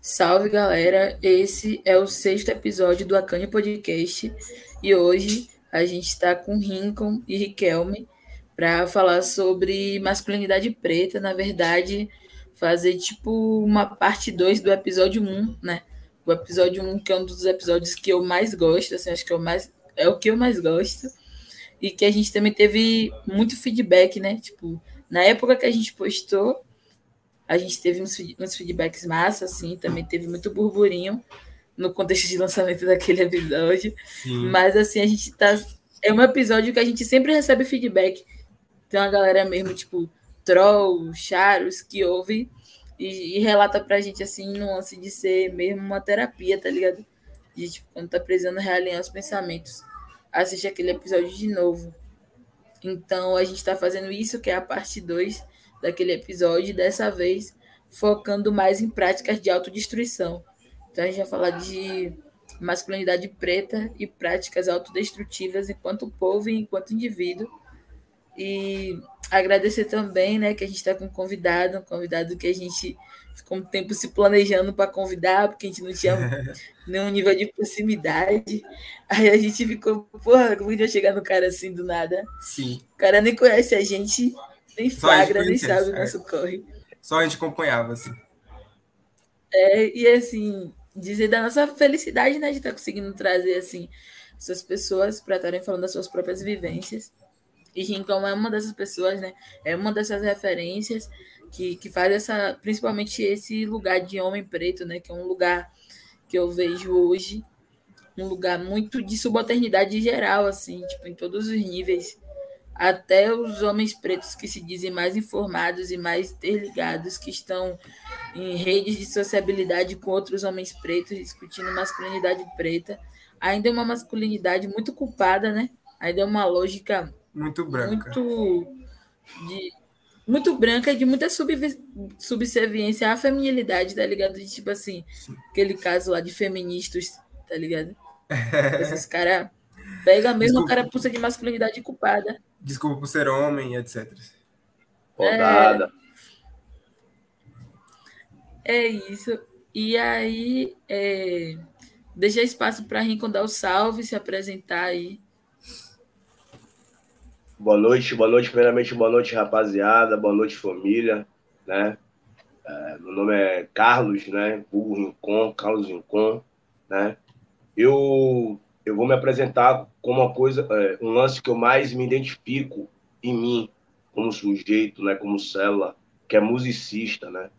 Salve galera, esse é o sexto episódio do Acane Podcast e hoje a gente está com Rincon e Riquelme para falar sobre masculinidade preta, na verdade, fazer tipo uma parte 2 do episódio 1, né? O episódio 1 que é um dos episódios que eu mais gosto, assim, acho que é o, mais, é o que eu mais gosto e que a gente também teve muito feedback, né? Tipo, na época que a gente postou, a gente teve uns, uns feedbacks massa, assim, também teve muito burburinho no contexto de lançamento daquele episódio. Sim. Mas assim, a gente tá. É um episódio que a gente sempre recebe feedback. Tem uma galera mesmo, tipo, troll, charos, que ouve e, e relata pra gente assim, nuance de ser mesmo uma terapia, tá ligado? De tipo, quando tá precisando realinhar os pensamentos. Assiste aquele episódio de novo. Então a gente tá fazendo isso, que é a parte 2 daquele episódio, dessa vez focando mais em práticas de autodestruição. Então a gente vai falar de masculinidade preta e práticas autodestrutivas enquanto povo e enquanto indivíduo. E agradecer também, né, que a gente está com um convidado, um convidado que a gente ficou um tempo se planejando para convidar, porque a gente não tinha nenhum nível de proximidade. Aí a gente ficou, porra, como a gente vai chegar no cara assim do nada? Sim. O cara nem conhece a gente, nem flagra, nem sabe o é. nosso corre. Só a gente acompanhava, assim. É, e assim, dizer da nossa felicidade, né, de estar tá conseguindo trazer, assim, essas pessoas para estarem falando das suas próprias vivências. E Rincon é uma dessas pessoas, né, é uma dessas referências que, que faz essa, principalmente esse lugar de homem preto, né, que é um lugar que eu vejo hoje, um lugar muito de subalternidade geral, assim, tipo, em todos os níveis até os homens pretos que se dizem mais informados e mais interligados, que estão em redes de sociabilidade com outros homens pretos, discutindo masculinidade preta, ainda é uma masculinidade muito culpada, né? Ainda é uma lógica muito branca. Muito, de, muito branca, de muita sub, subserviência à feminilidade, tá ligado? De tipo assim, aquele caso lá de feministas, tá ligado? Esses caras pega mesmo o cara pulsa de masculinidade culpada desculpa por ser homem, etc. Rodada. É, é isso. E aí, é, deixa espaço para Rincon dar o salve, se apresentar aí. Boa noite, boa noite, primeiramente, boa noite, rapaziada, boa noite, família, né? É, meu nome é Carlos, né? Hugo Rincon, Carlos Rincon, né? Eu eu vou me apresentar como uma coisa, é, um lance que eu mais me identifico em mim, como sujeito, né, como célula, que é musicista, né?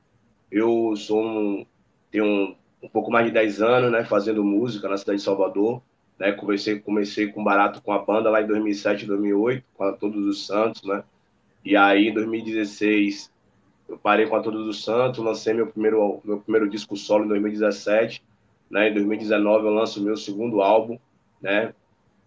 Eu sou um, tenho um, um pouco mais de 10 anos, né, fazendo música na cidade de Salvador, né? Comecei, comecei com Barato com a banda lá em 2007, 2008, com a Todos os Santos, né? E aí em 2016 eu parei com a Todos os Santos, lancei meu primeiro meu primeiro disco solo em 2017, né? Em 2019 eu lanço meu segundo álbum, né?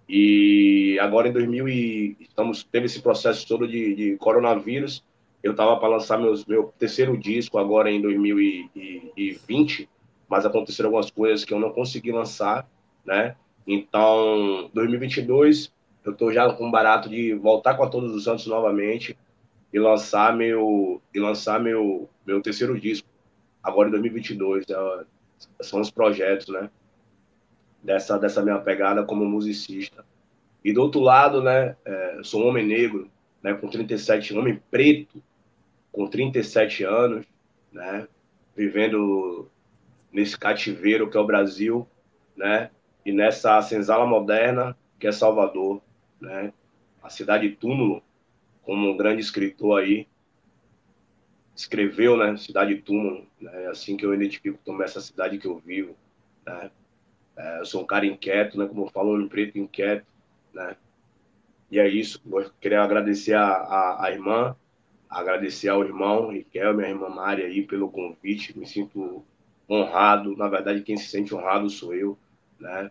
E agora em 2000 e estamos teve esse processo todo de, de coronavírus. Eu estava para lançar meus, meu terceiro disco agora em 2020, mas aconteceram algumas coisas que eu não consegui lançar, né? Então, 2022 eu estou já com barato de voltar com a Todos os Santos novamente e lançar meu e lançar meu meu terceiro disco agora em 2022. É, são os projetos, né? Dessa, dessa minha pegada como musicista. E do outro lado, né, é, sou um homem negro, né, com 37, homem preto, com 37 anos, né, vivendo nesse cativeiro que é o Brasil, né, e nessa senzala moderna que é Salvador, né, a cidade túmulo, como um grande escritor aí escreveu, né, cidade túmulo, né, assim que eu identifico também essa cidade que eu vivo, né, é, eu sou um cara inquieto, né? Como eu falo, um preto inquieto, né? E é isso. Vou querer agradecer a, a, a irmã, agradecer ao irmão Riquel, minha irmã Mari aí pelo convite. Me sinto honrado. Na verdade, quem se sente honrado sou eu, né?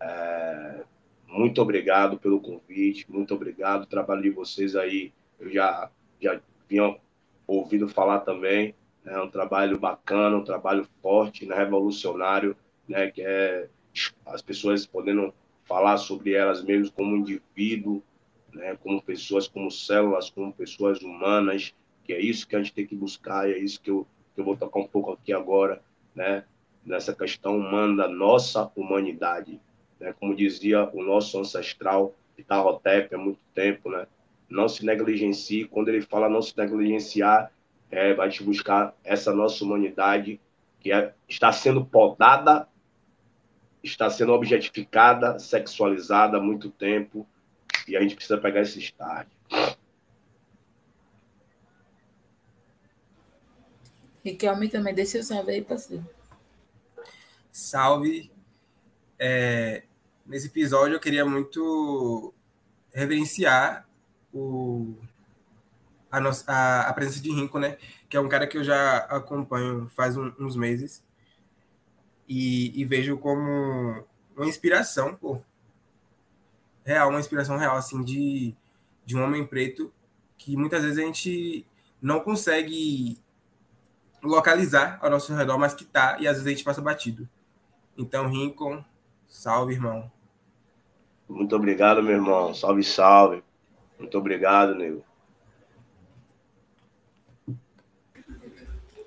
É, muito obrigado pelo convite, muito obrigado. O trabalho de vocês aí, eu já, já vinha ouvido falar também. É né? um trabalho bacana, um trabalho forte, né? revolucionário né, que é as pessoas podendo falar sobre elas mesmas como indivíduo, né, como pessoas, como células, como pessoas humanas, que é isso que a gente tem que buscar, é isso que eu, que eu vou tocar um pouco aqui agora, né? Nessa questão humana da nossa humanidade, né? Como dizia o nosso ancestral Itarrotep há muito tempo, né? Não se negligencie. Quando ele fala não se negligenciar, é, vai te buscar essa nossa humanidade que é, está sendo podada, está sendo objetificada, sexualizada há muito tempo, e a gente precisa pegar esse start. Riquelme também, dê seu salve aí, parceiro. Salve. É, nesse episódio eu queria muito reverenciar o, a, nossa, a, a, presença de Rinco, né? Que é um cara que eu já acompanho faz um, uns meses e, e, vejo como uma inspiração, pô. Real, uma inspiração real, assim, de, de um homem preto que muitas vezes a gente não consegue localizar ao nosso redor, mas que tá, e às vezes a gente passa batido. Então, Rincon, salve, irmão. Muito obrigado, meu irmão. Salve, salve. Muito obrigado, nego.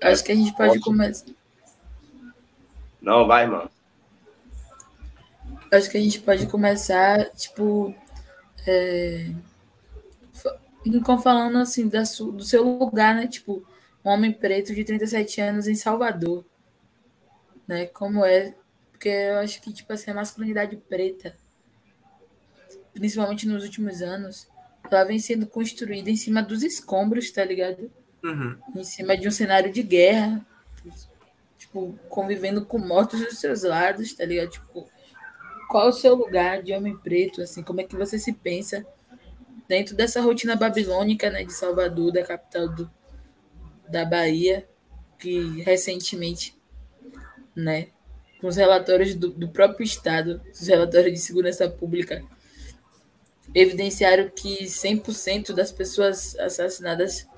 Acho que a gente pode, começar. Não, vai, mano. Acho que a gente pode começar, tipo, é... falando assim da su... do seu lugar, né? Tipo, um homem preto de 37 anos em Salvador, né? Como é? Porque eu acho que tipo assim, a masculinidade preta, principalmente nos últimos anos, ela vem sendo construída em cima dos escombros, tá ligado? Uhum. Em cima de um cenário de guerra, tipo, convivendo com mortos dos seus lados, tá ligado? Tipo, qual o seu lugar de homem preto, assim, como é que você se pensa dentro dessa rotina babilônica, né, de Salvador, da capital do, da Bahia, que recentemente, né, com os relatórios do, do próprio Estado, os relatórios de segurança pública, evidenciaram que 100% das pessoas assassinadas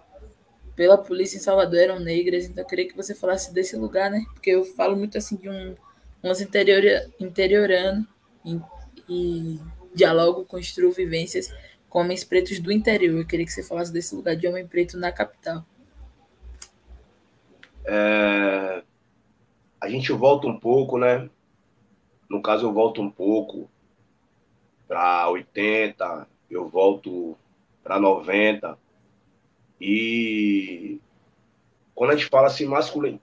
pela polícia em Salvador eram negras. Então, eu queria que você falasse desse lugar, né? Porque eu falo muito assim de um lance interior, interiorano e, e dialogo, construo vivências com homens pretos do interior. Eu queria que você falasse desse lugar de homem preto na capital. É, a gente volta um pouco, né? No caso, eu volto um pouco para 80, eu volto para 90. E quando a gente fala assim, masculin...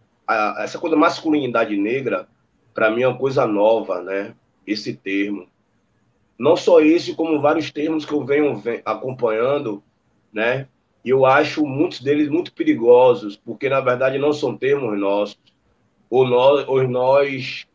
essa coisa masculinidade negra, para mim é uma coisa nova, né? Esse termo. Não só esse, como vários termos que eu venho acompanhando, né? E eu acho muitos deles muito perigosos, porque na verdade não são termos nossos. Ou nós, ou nós,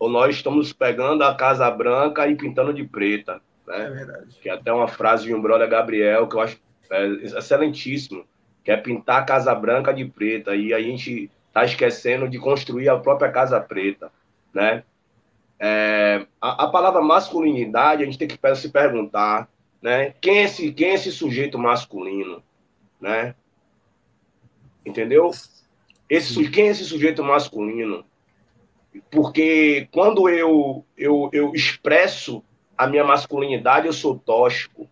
ou nós estamos pegando a Casa Branca e pintando de preta. Né? É verdade. Que é até uma frase de um brother Gabriel que eu acho é, excelentíssimo, que é pintar a Casa Branca de preta. E a gente está esquecendo de construir a própria Casa Preta. Né? É, a, a, palavra masculinidade, a gente tem que se perguntar, né? Quem é esse, quem é esse sujeito masculino? né? Entendeu? Esse, quem é esse sujeito masculino? Porque quando eu, eu, eu expresso a minha masculinidade, eu sou tóxico,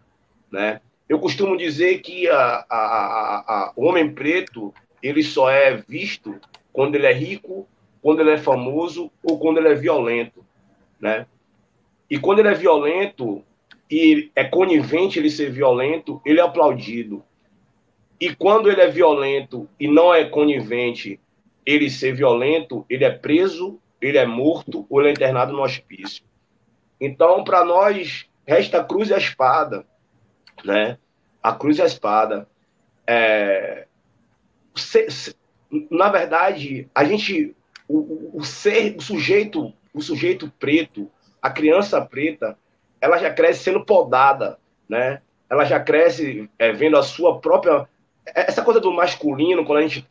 né? Eu costumo dizer que a, a, a, o homem preto ele só é visto quando ele é rico, quando ele é famoso ou quando ele é violento, né? E quando ele é violento e é conivente ele ser violento, ele é aplaudido. E quando ele é violento e não é conivente, ele ser violento, ele é preso, ele é morto ou ele é internado no hospício. Então, para nós, resta a cruz e a espada, né? A cruz e a espada. É... Se, se, na verdade, a gente, o, o ser, o sujeito, o sujeito preto, a criança preta, ela já cresce sendo podada, né? Ela já cresce é, vendo a sua própria essa coisa do masculino, quando a gente,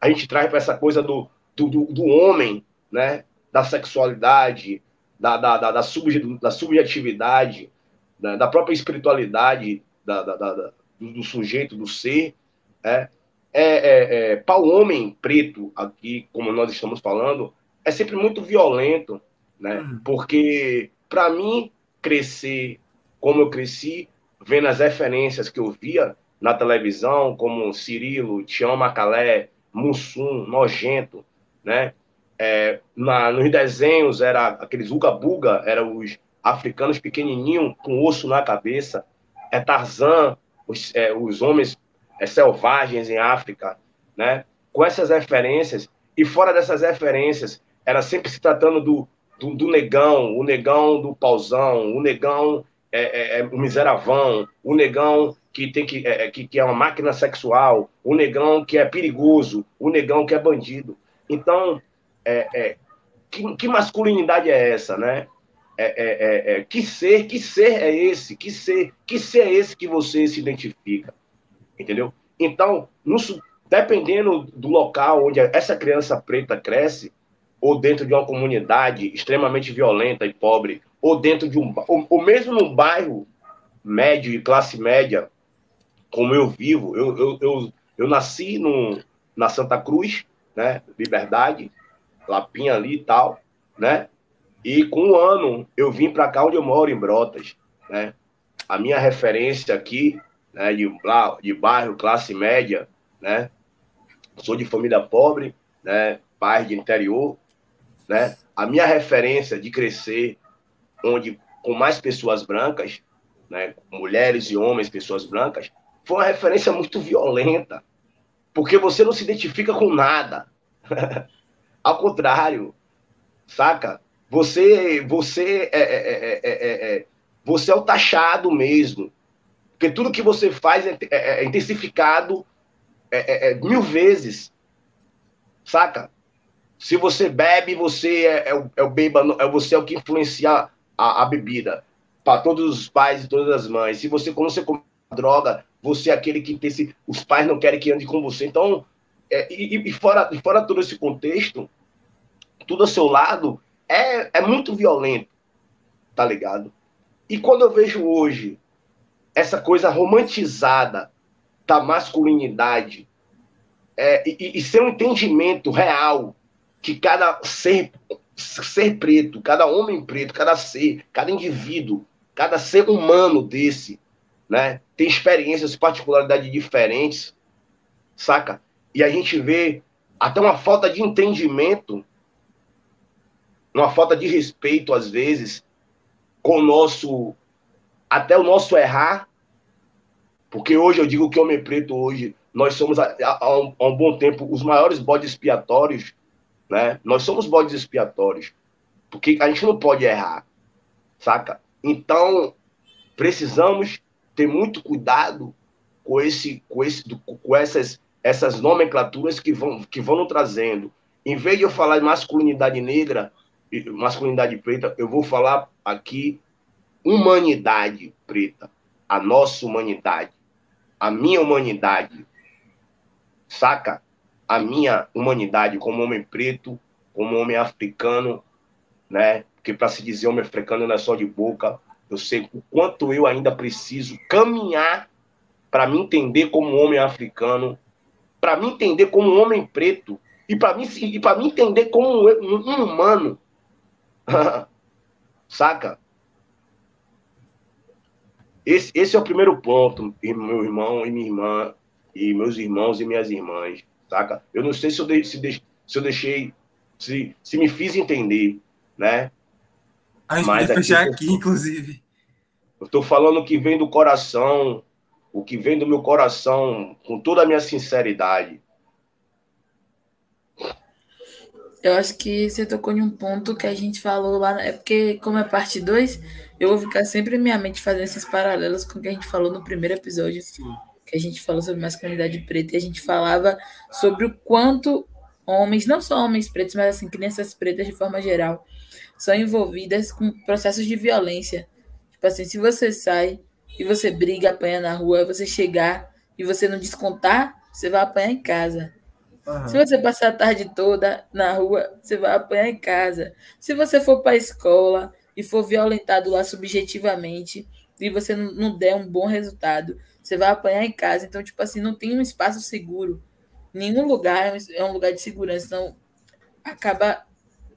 a, gente traz para essa coisa do, do, do, homem, né? da sexualidade, da, da, da, da, da subjetividade, da, da própria espiritualidade da, da, da, do sujeito, do ser, é, é, é, é para o homem preto, aqui, como nós estamos falando, é sempre muito violento, né? Uhum. Porque, para mim, crescer como eu cresci, vendo as referências que eu via, na televisão, como Cirilo, Tião Macalé, Mussum, Nojento, né? é, na, nos desenhos era aqueles uga-buga, eram os africanos pequenininhos com osso na cabeça. É Tarzan, os, é, os homens é, selvagens em África, né? Com essas referências e fora dessas referências, era sempre se tratando do, do, do negão, o negão do pauzão, o negão é, é, é o miseravão, o negão que tem que, é, que, que é uma máquina sexual, o negão que é perigoso, o negão que é bandido. Então, é, é, que, que, masculinidade é essa, né? É, é, é, é, que ser, que ser é esse? Que ser, que ser é esse que você se identifica? Entendeu? Então, no, dependendo do local onde essa criança preta cresce, ou dentro de uma comunidade extremamente violenta e pobre, ou dentro de um, ou, ou mesmo num bairro médio e classe média, como eu vivo, eu, eu, eu, eu nasci no, na Santa Cruz, né, Liberdade, Lapinha ali e tal, né? E com um ano eu vim para cá onde eu moro, em Brotas, né? A minha referência aqui, né, de, de bairro, classe média, né? Sou de família pobre, né? Pai de interior, né? A minha referência de crescer onde com mais pessoas brancas, né? Mulheres e homens, pessoas brancas, foi uma referência muito violenta, porque você não se identifica com nada. Ao contrário, saca? Você, você é, é, é, você é o taxado mesmo. Porque tudo que você faz é, intensificado mil vezes. Saca? Se você bebe, você é, o, é o é você é o que influencia a, a bebida. Para todos os pais e todas as mães. Se você, quando você come droga, você é aquele que tem os pais não querem que ande com você. Então, é, e, e, fora, fora todo esse contexto, tudo ao seu lado é, é muito violento, tá ligado? E quando eu vejo hoje essa coisa romantizada da masculinidade é, e, e ser um entendimento real que cada ser, ser preto, cada homem preto, cada ser, cada indivíduo, cada ser humano desse, né, tem experiências, particularidades diferentes, saca? E a gente vê até uma falta de entendimento uma falta de respeito, às vezes, com o nosso. até o nosso errar. Porque hoje eu digo que Homem Preto, hoje, nós somos, há, um, há um, bom tempo, os maiores bodes expiatórios, né? Nós somos bodes expiatórios. Porque a gente não pode errar, saca? Então, precisamos ter muito cuidado com, esse, com, esse, com essas, essas nomenclaturas que vão, que vão trazendo. Em vez de eu falar de masculinidade negra, masculinidade preta, eu vou falar aqui humanidade preta, a nossa humanidade, a minha humanidade, saca? A minha humanidade como homem preto, como homem africano, né? Porque para se dizer homem africano não é só de boca, eu sei o quanto eu ainda preciso caminhar para me entender como homem africano, para me entender como homem preto e para me e para me entender como um, um humano Saca? Esse, esse é o primeiro ponto, meu irmão e minha irmã, e meus irmãos e minhas irmãs, saca? Eu não sei se eu, de, se, de, se eu deixei, se, se me fiz entender, né? A gente Mas aqui, fechar aqui, inclusive. Eu estou falando o que vem do coração, o que vem do meu coração, com toda a minha sinceridade. Eu acho que você tocou em um ponto que a gente falou lá. É porque, como é parte 2, eu vou ficar sempre em minha mente fazendo esses paralelos com o que a gente falou no primeiro episódio. Sim. Que a gente falou sobre masculinidade preta. E a gente falava sobre o quanto homens, não só homens pretos, mas assim, crianças pretas de forma geral, são envolvidas com processos de violência. Tipo assim, se você sai e você briga, apanha na rua, você chegar e você não descontar, você vai apanhar em casa. Se você passar a tarde toda na rua, você vai apanhar em casa. Se você for para a escola e for violentado lá subjetivamente e você não der um bom resultado, você vai apanhar em casa. Então, tipo assim, não tem um espaço seguro. Nenhum lugar é um lugar de segurança. Então, acaba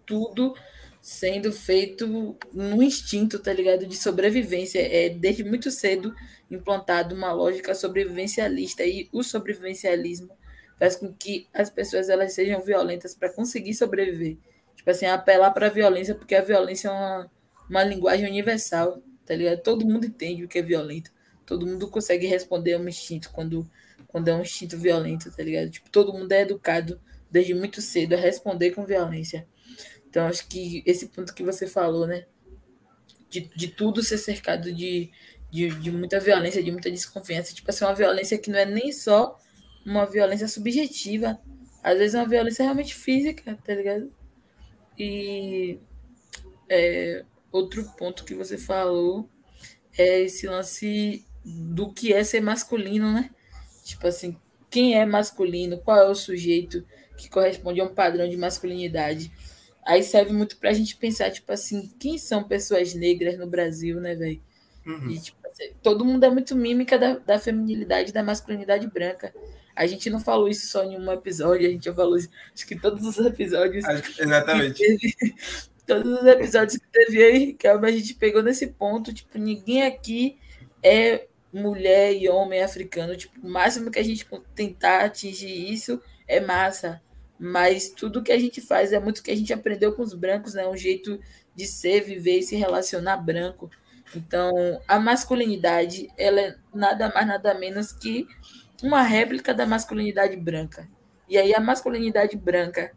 tudo sendo feito no instinto, tá ligado? De sobrevivência. É desde muito cedo implantado uma lógica sobrevivencialista e o sobrevivencialismo faz com que as pessoas elas sejam violentas para conseguir sobreviver. Tipo assim, apelar para a violência, porque a violência é uma, uma linguagem universal, tá ligado? Todo mundo entende o que é violento. Todo mundo consegue responder a um instinto quando, quando é um instinto violento, tá ligado? Tipo, todo mundo é educado desde muito cedo a responder com violência. Então, acho que esse ponto que você falou, né? De, de tudo ser cercado de, de, de muita violência, de muita desconfiança. Tipo assim, uma violência que não é nem só uma violência subjetiva. Às vezes é uma violência realmente física, tá ligado? E é, outro ponto que você falou é esse lance do que é ser masculino, né? Tipo assim, quem é masculino, qual é o sujeito que corresponde a um padrão de masculinidade. Aí serve muito pra gente pensar, tipo assim, quem são pessoas negras no Brasil, né, velho? Uhum. E, tipo, assim, todo mundo é muito mímica da, da feminilidade da masculinidade branca. A gente não falou isso só em um episódio, a gente já falou isso, acho que todos os episódios. Exatamente. Teve, todos os episódios que teve aí, que a gente pegou nesse ponto, tipo, ninguém aqui é mulher e homem africano. Tipo, o máximo que a gente tentar atingir isso é massa. Mas tudo que a gente faz é muito que a gente aprendeu com os brancos, né? Um jeito de ser, viver e se relacionar branco. Então, a masculinidade, ela é nada mais, nada menos que uma réplica da masculinidade branca. E aí a masculinidade branca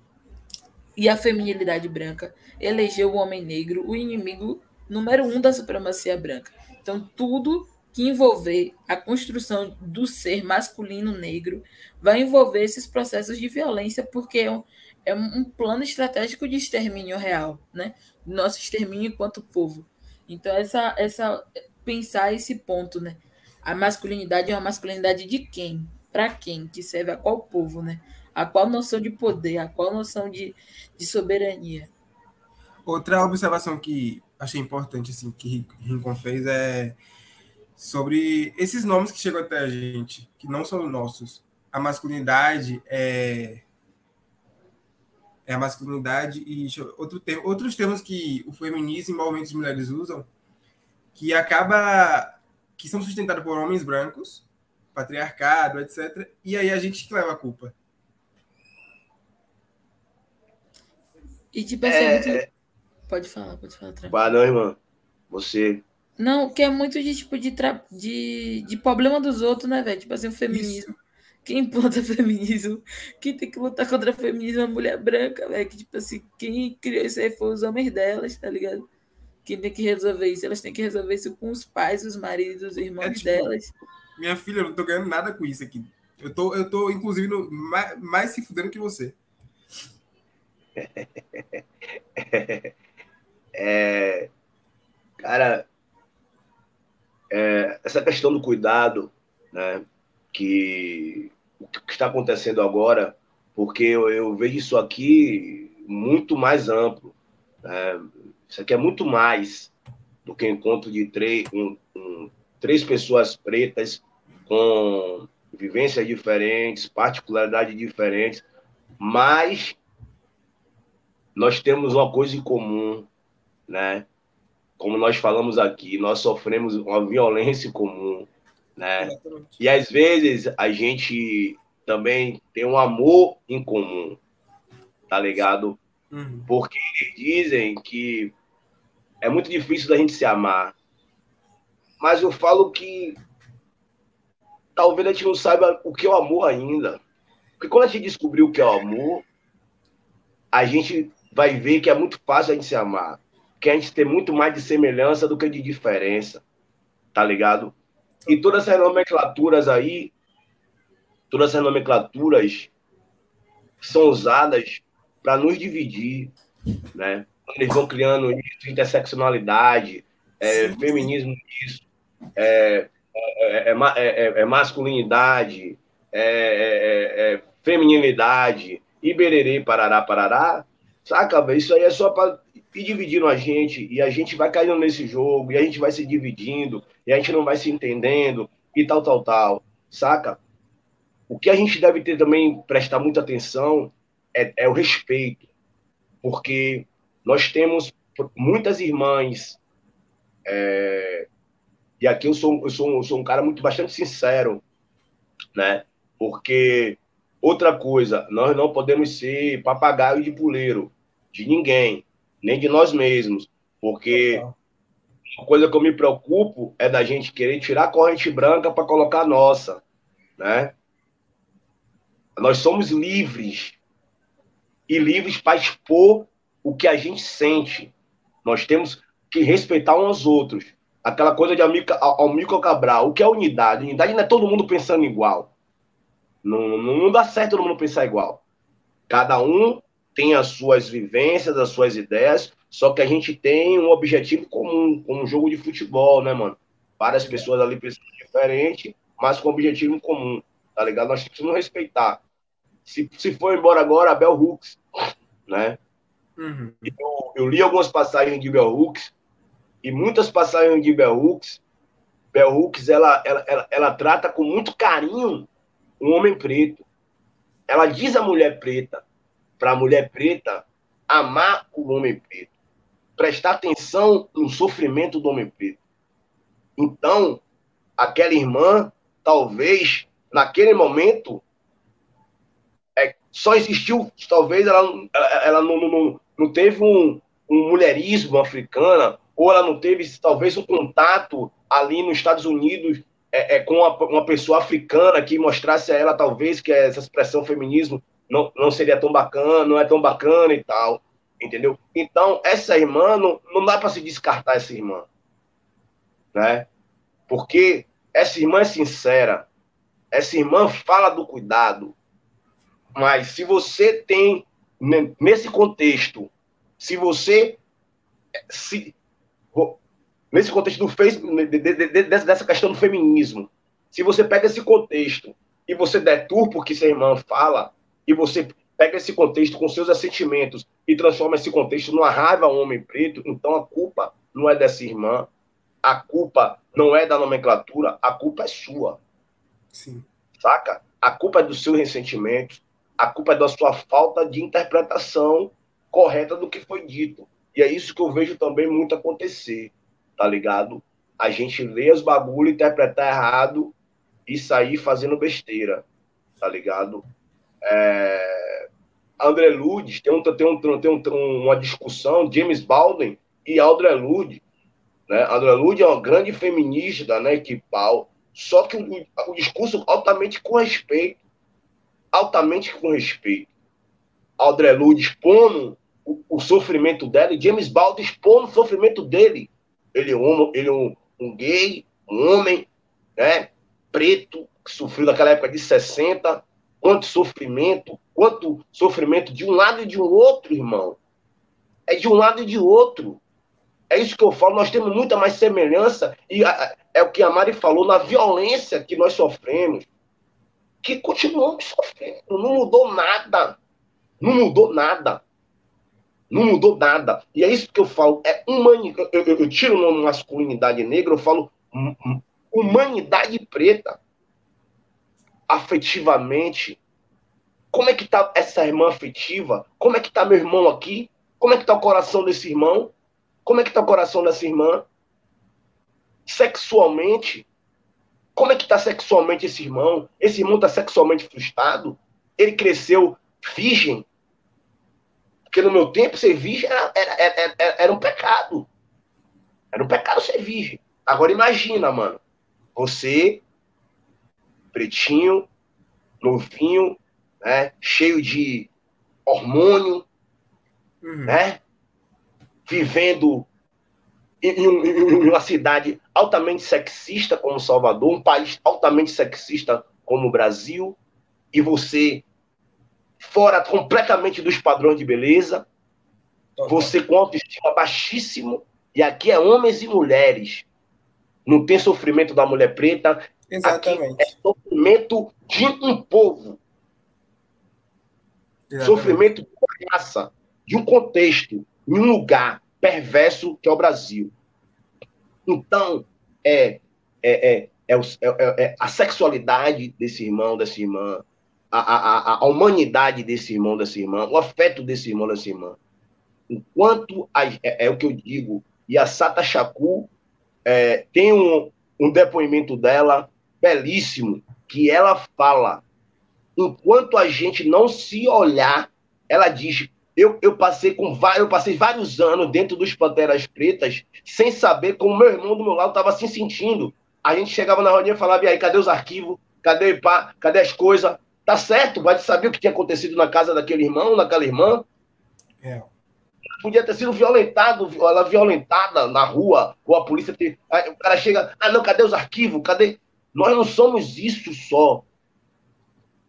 e a feminilidade branca elegeu o homem negro o inimigo número um da supremacia branca. Então, tudo que envolver a construção do ser masculino negro vai envolver esses processos de violência, porque é um, é um plano estratégico de extermínio real, né? Nosso extermínio enquanto povo. Então, essa, essa pensar esse ponto, né? A masculinidade é uma masculinidade de quem? Para quem? Que serve a qual povo, né? A qual noção de poder, a qual noção de, de soberania. Outra observação que achei importante, assim, que Rincon fez é sobre esses nomes que chegam até a gente, que não são nossos. A masculinidade é é a masculinidade e outro termo, outros termos que o feminismo e movimentos de mulheres usam, que acaba que são sustentados por homens brancos, patriarcado, etc. E aí a gente que leva a culpa. E tipo assim, é... muito... pode falar, pode falar. Ah, não, irmã. Você não, que é muito de tipo de, tra... de, de problema dos outros, né, velho? Tipo assim, o feminismo. Isso. Quem implanta feminismo, quem tem que lutar contra o feminismo é a mulher branca, velho. Que, tipo assim, quem criou isso aí foi os homens delas, tá ligado? Quem tem que resolver isso? Elas têm que resolver isso com os pais, os maridos, os irmãos é, tipo, delas. Minha filha, eu não tô ganhando nada com isso aqui. Eu tô, eu tô inclusive, no, mais, mais se fudendo que você. é, cara, é, essa questão do cuidado, né, que o que está acontecendo agora, porque eu, eu vejo isso aqui muito mais amplo. Né? Isso aqui é muito mais do que encontro de três, um, um, três pessoas pretas com vivências diferentes, particularidades diferentes, mas nós temos uma coisa em comum, né? como nós falamos aqui, nós sofremos uma violência comum, né? Exatamente. E às vezes a gente também tem um amor em comum, tá ligado? Uhum. Porque dizem que é muito difícil da gente se amar. Mas eu falo que talvez a gente não saiba o que é o amor ainda. Porque quando a gente descobrir o que é o amor, a gente vai ver que é muito fácil a gente se amar que a gente tem muito mais de semelhança do que de diferença, tá ligado? E todas essas nomenclaturas aí, todas essas nomenclaturas são usadas para nos dividir, né? Eles vão criando isso, interseccionalidade, é, feminismo disso, é, é, é, é masculinidade, é, feminilidade, ibererê, parará, parará, saca? Isso aí é só para e dividindo a gente, e a gente vai caindo nesse jogo, e a gente vai se dividindo, e a gente não vai se entendendo, e tal, tal, tal, saca? O que a gente deve ter também, prestar muita atenção, é, é o respeito, porque nós temos muitas irmãs, é, e aqui eu sou, eu, sou, eu sou um cara muito bastante sincero, né? Porque outra coisa, nós não podemos ser papagaio de puleiro de ninguém, nem de nós mesmos, porque uma coisa que eu me preocupo é da gente querer tirar a corrente branca para colocar a nossa, né? Nós somos livres e livres para expor o que a gente sente. Nós temos que respeitar uns aos outros. Aquela coisa de Almico Cabral. O que é unidade? Unidade não é todo mundo pensando igual. Não, não dá certo todo mundo pensar igual. Cada um tem as suas vivências, as suas ideias, só que a gente tem um objetivo comum, como um jogo de futebol, né, mano? Várias pessoas ali pensando diferente, mas com objetivo comum, tá ligado? Nós temos que respeitar. Se, se for embora agora, a Bell Hooks, né? Uhum. Eu, eu, li algumas passagens de Bell Hooks, e muitas passagens de Bell Hooks, Bell Hooks, ela, ela, ela, ela trata com muito carinho um homem preto. Ela diz à mulher preta, para a mulher preta amar o homem preto, prestar atenção no sofrimento do homem preto. Então, aquela irmã, talvez, naquele momento, é, só existiu, talvez ela, ela, ela não, não, não teve um, um mulherismo africana, ou ela não teve, talvez, um contato ali nos Estados Unidos é, é, com uma, uma, pessoa africana que mostrasse a ela, talvez, que essa expressão feminismo não, não seria tão bacana, não é tão bacana e tal, entendeu? Então, essa irmã, não, não dá para se descartar essa irmã, né? Porque essa irmã é sincera, essa irmã fala do cuidado, mas se você tem, nesse contexto, se você se nesse contexto do Facebook, dessa questão do feminismo, se você pega esse contexto e você deturpa o que sua irmã fala, e você pega esse contexto com seus assentimentos e transforma esse contexto numa raiva ao homem preto, então a culpa não é dessa irmã, a culpa não é da nomenclatura, a culpa é sua. Sim. Saca? A culpa é do seu ressentimento, a culpa é da sua falta de interpretação correta do que foi dito. E é isso que eu vejo também muito acontecer tá ligado? A gente ler os bagulho, interpretar errado e sair fazendo besteira, tá ligado? É... André Ludes, tem, um, tem, um, tem um, uma discussão, James Baldwin e André Ludes, né? André Ludes é uma grande feminista, né, que pau, só que o, o discurso altamente com respeito, altamente com respeito. André Ludes expondo o, o, sofrimento dela e James Baldwin expondo o sofrimento dele ele é um, ele é um, um gay, um homem, né, preto, que sofreu naquela época de 60, quanto sofrimento, quanto sofrimento de um lado e de um outro, irmão. É de um lado e de outro. É isso que eu falo, nós temos muita mais semelhança, e é o que a Mari falou, na violência que nós sofremos, que continuamos sofrendo, não mudou nada. Não mudou nada. Não mudou nada. E é isso que eu falo. É humanidade. Eu, eu, eu tiro o nome masculinidade negra, eu falo humanidade preta. Afetivamente. Como é que tá essa irmã afetiva? Como é que tá meu irmão aqui? Como é que tá o coração desse irmão? Como é que tá o coração dessa irmã? Sexualmente. Como é que tá sexualmente esse irmão? Esse irmão tá sexualmente frustrado? Ele cresceu virgem? Porque no meu tempo, ser virgem era, era, era, era, um pecado. Era um pecado ser virgem. Agora imagina, mano. Você, pretinho, novinho, né? cheio de hormônio, uhum. né? Vivendo em, em uma cidade altamente sexista como Salvador, um país altamente sexista como o Brasil, e você fora completamente dos padrões de beleza, você com autoestima baixíssimo, e aqui é homens e mulheres. Não tem sofrimento da mulher preta. Exatamente. Aqui é sofrimento de um povo. Exatamente. Sofrimento de uma raça, de um contexto, de um lugar perverso que é o Brasil. Então, é, é, é, é, é, a sexualidade desse irmão, dessa irmã, a, a, a humanidade desse irmão, dessa irmã, o afeto desse irmão, dessa irmã. Enquanto a, é, é, o que eu digo, e a Sata Chaku é, tem um, um depoimento dela belíssimo, que ela fala, enquanto a gente não se olhar, ela diz, Eu, eu passei com vários, eu passei vários anos dentro dos Panteras Pretas sem saber como meu irmão do meu lado estava se sentindo. A gente chegava na reunião e falava, e aí, cadê os arquivos? Cadê o? Cadê as coisas? Tá certo, vai saber o que tinha acontecido na casa daquele irmão, daquela irmã. É. Podia ter sido violentado, ela violentada na rua, ou a polícia ter. O cara chega, ah, não, cadê os arquivos? Cadê? Nós não somos isso só.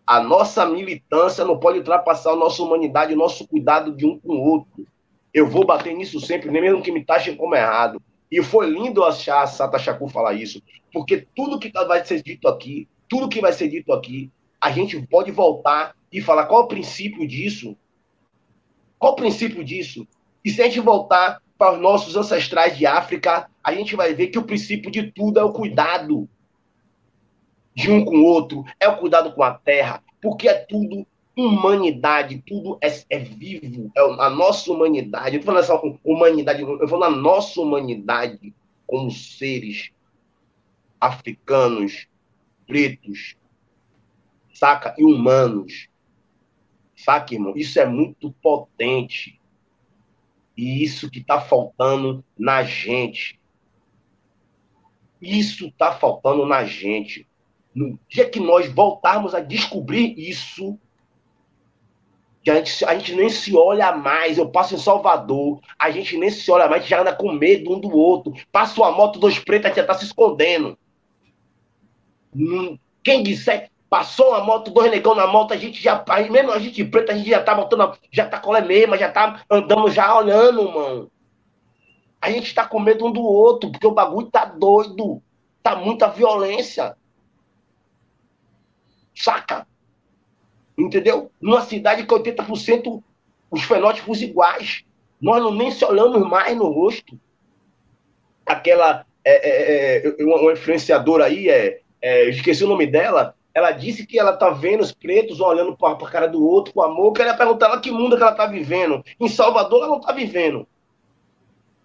A nossa militância não pode ultrapassar a nossa humanidade, o nosso cuidado de um com o outro. Eu vou bater nisso sempre, nem mesmo que me taxem como errado. E foi lindo achar a Sata Chaku falar isso, porque tudo que vai ser dito aqui, tudo que vai ser dito aqui, a gente pode voltar e falar qual é o princípio disso. Qual o princípio disso? E se a gente voltar para os nossos ancestrais de África, a gente vai ver que o princípio de tudo é o cuidado de um com o outro, é o cuidado com a terra, porque é tudo humanidade, tudo é, é vivo, é a nossa humanidade. Eu estou falando essa humanidade, eu falo a nossa humanidade como seres africanos, pretos, saca? E humanos. Saca, irmão? Isso é muito potente. E isso que está faltando na gente. Isso está faltando na gente. No dia que nós voltarmos a descobrir isso, que a gente, a gente nem se olha mais. Eu passo em Salvador, a gente nem se olha mais, a gente já anda com medo um do outro. Passa uma moto, dois pretos, a gente já está se escondendo. Quem disser, passou uma moto, dois negão na moto, a gente já, mesmo a gente preta, a gente já tá botando, já tá colé mesmo, já tá andando, já olhando, mano. A gente tá com medo um do outro, porque o bagulho tá doido. Tá muita violência. Saca? Entendeu? Numa cidade que 80% os fenótipos iguais. Nós não nem se olhamos mais no rosto. Aquela. É, é, é, uma, influenciadora aí, é, é, esqueci o nome dela, ela disse que ela tá vendo os pretos olhando para a cara do outro com amor. Eu queria perguntar ela que mundo que ela tá vivendo. Em Salvador ela não tá vivendo.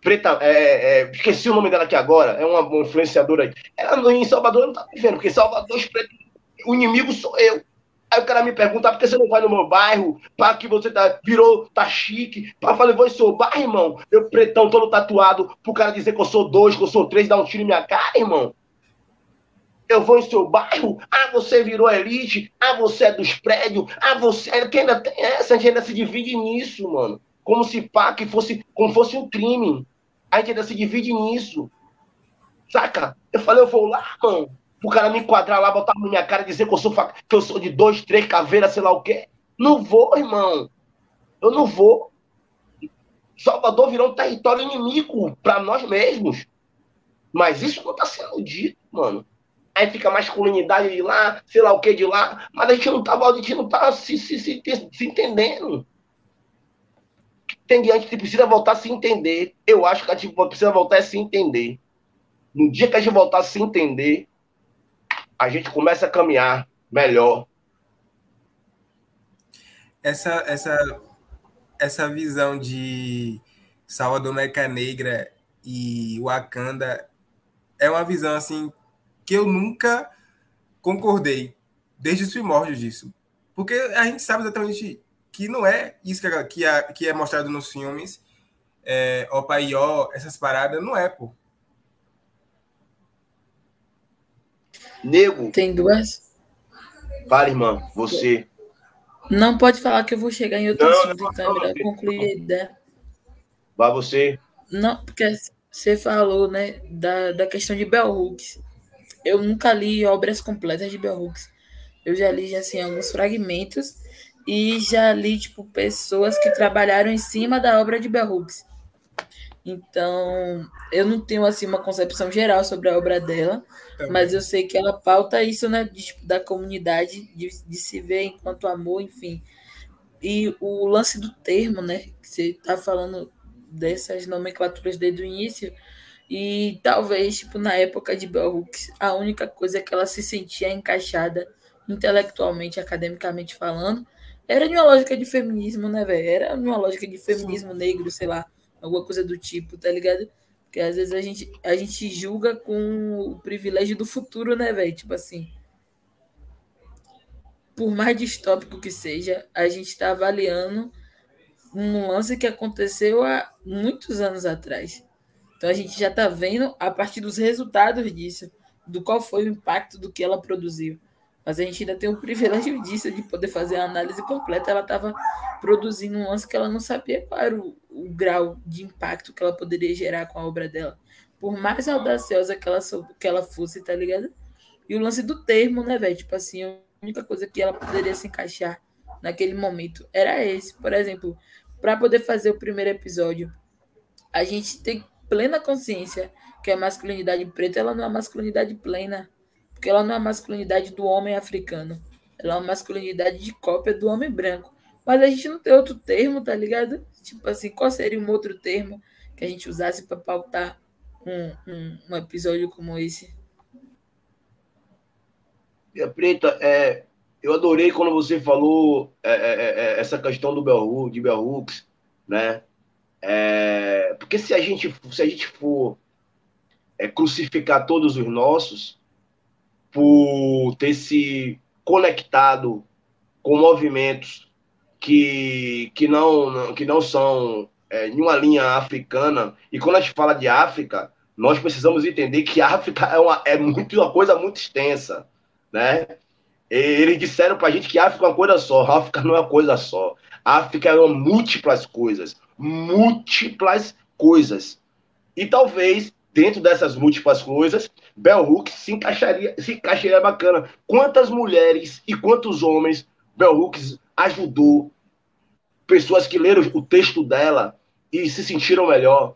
Preta, é, é, esqueci o nome dela aqui agora, é uma, uma influenciadora aí. Ela em Salvador não tá vivendo, porque Salvador os pretos o inimigo sou eu. Aí o cara me pergunta, por que você não vai no meu bairro? Para que você tá, virou, tá chique. Para falei, vou em seu bairro, irmão. Eu pretão todo tatuado, pro cara dizer que eu sou dois, que eu sou três, dar um tiro em minha cara, irmão. Eu vou em seu bairro, ah, você virou elite, ah, você é dos prédios, ah, você. É que ainda tem essa, a gente ainda se divide nisso, mano. Como se pá, que fosse, como fosse um crime. A gente ainda se divide nisso. Saca? Eu falei, eu vou lá, mano o cara me enquadrar lá, botar na minha cara e dizer que eu sou, que eu sou de dois, três caveiras, sei lá o quê. Não vou, irmão. Eu não vou. Salvador virou um território inimigo para nós mesmos. Mas isso não está sendo dito, mano. Aí fica masculinidade de lá, sei lá o que de lá, mas a gente não tá, a gente não tá se, se, se, se entendendo. Tem, a gente precisa voltar a se entender. Eu acho que a gente precisa voltar a se entender. No dia que a gente voltar a se entender, a gente começa a caminhar melhor. Essa, essa, essa visão de Salvador América Negra e Wakanda é uma visão assim que eu nunca concordei desde os primórdios disso. Porque a gente sabe exatamente que não é isso que que é, mostrado nos filmes, é, Ó, essas paradas, não é, pô. Nego. Tem duas? Fala, irmã, você. Não pode falar que eu vou chegar em outro não, assunto, não, então é melhor concluir a ideia. Vai você. Não, porque você falou, né, da, da questão de Bell Hooks. Eu nunca li obras completas de Bell Hooks. Eu já li, assim, alguns fragmentos e já li, tipo, pessoas que trabalharam em cima da obra de Bell Hooks. Então, eu não tenho assim uma concepção geral sobre a obra dela, Também. mas eu sei que ela pauta isso, né, de, tipo, da comunidade, de, de, se ver enquanto amor, enfim. E o lance do termo, né, que você está falando dessas nomenclaturas desde o início, e talvez, tipo, na época de Bell Hooks, a única coisa que ela se sentia encaixada intelectualmente, academicamente falando, era de uma lógica de feminismo, né, velho? Era uma lógica de feminismo Sim. negro, sei lá alguma coisa do tipo, tá ligado? Porque às vezes a gente, a gente julga com o privilégio do futuro, né, velho? Tipo assim. Por mais distópico que seja, a gente está avaliando um lance que aconteceu há muitos anos atrás. Então a gente já está vendo a partir dos resultados disso, do qual foi o impacto do que ela produziu. Mas a gente ainda tem o privilégio disso, de poder fazer a análise completa. Ela estava produzindo um lance que ela não sabia qual era o, o, grau de impacto que ela poderia gerar com a obra dela. Por mais audaciosa que ela, que ela fosse, tá ligado? E o lance do termo, né, velho? Tipo assim, a única coisa que ela poderia se encaixar naquele momento era esse. Por exemplo, para poder fazer o primeiro episódio, a gente tem plena consciência que a masculinidade preta ela não é uma masculinidade plena porque ela não é a masculinidade do homem africano. Ela é uma masculinidade de cópia do homem branco. Mas a gente não tem outro termo, tá ligado? Tipo assim, qual seria um outro termo que a gente usasse para pautar um, um, um, episódio como esse? Minha Preta, é, eu adorei quando você falou é, é, é, é essa questão do Bell de Bell Hooks, né? É, porque se a gente, se a gente for crucificar todos os nossos, por ter se conectado com movimentos que, que, não, que não são é, em uma linha africana. E quando a gente fala de África, nós precisamos entender que África é, uma, é muito, uma coisa muito extensa. Né? Eles disseram para a gente que a África é uma coisa só. A África não é uma coisa só. A África é uma múltiplas coisas. Múltiplas coisas. E talvez dentro dessas múltiplas coisas, Bell Hooks se encaixaria, se encaixaria bacana. Quantas mulheres e quantos homens Bell Hooks ajudou? Pessoas que leram o texto dela e se sentiram melhor.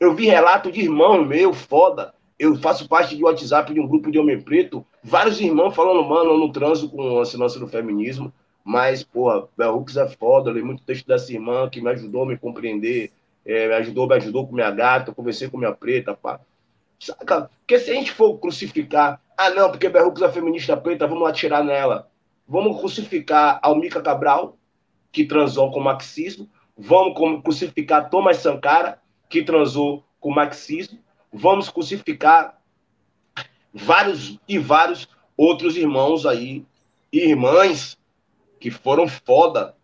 Eu vi relato de irmão meu, foda. Eu faço parte de WhatsApp de um grupo de homem preto. Vários irmãos falando, mano, eu não transo com a lance do feminismo. Mas, porra, Bell Hooks é foda. Eu li muito texto dessa irmã que me ajudou a me compreender é, me ajudou, me ajudou com minha gata, conversei com minha preta, pá. Saca? Porque se a gente for crucificar, ah, não, porque Berrux é feminista preta, vamos lá tirar nela. Vamos crucificar Almica Cabral, que transou com o marxismo. Vamos crucificar Thomas Sankara, que transou com o marxismo. Vamos crucificar vários e vários outros irmãos aí, irmãs, que foram foda.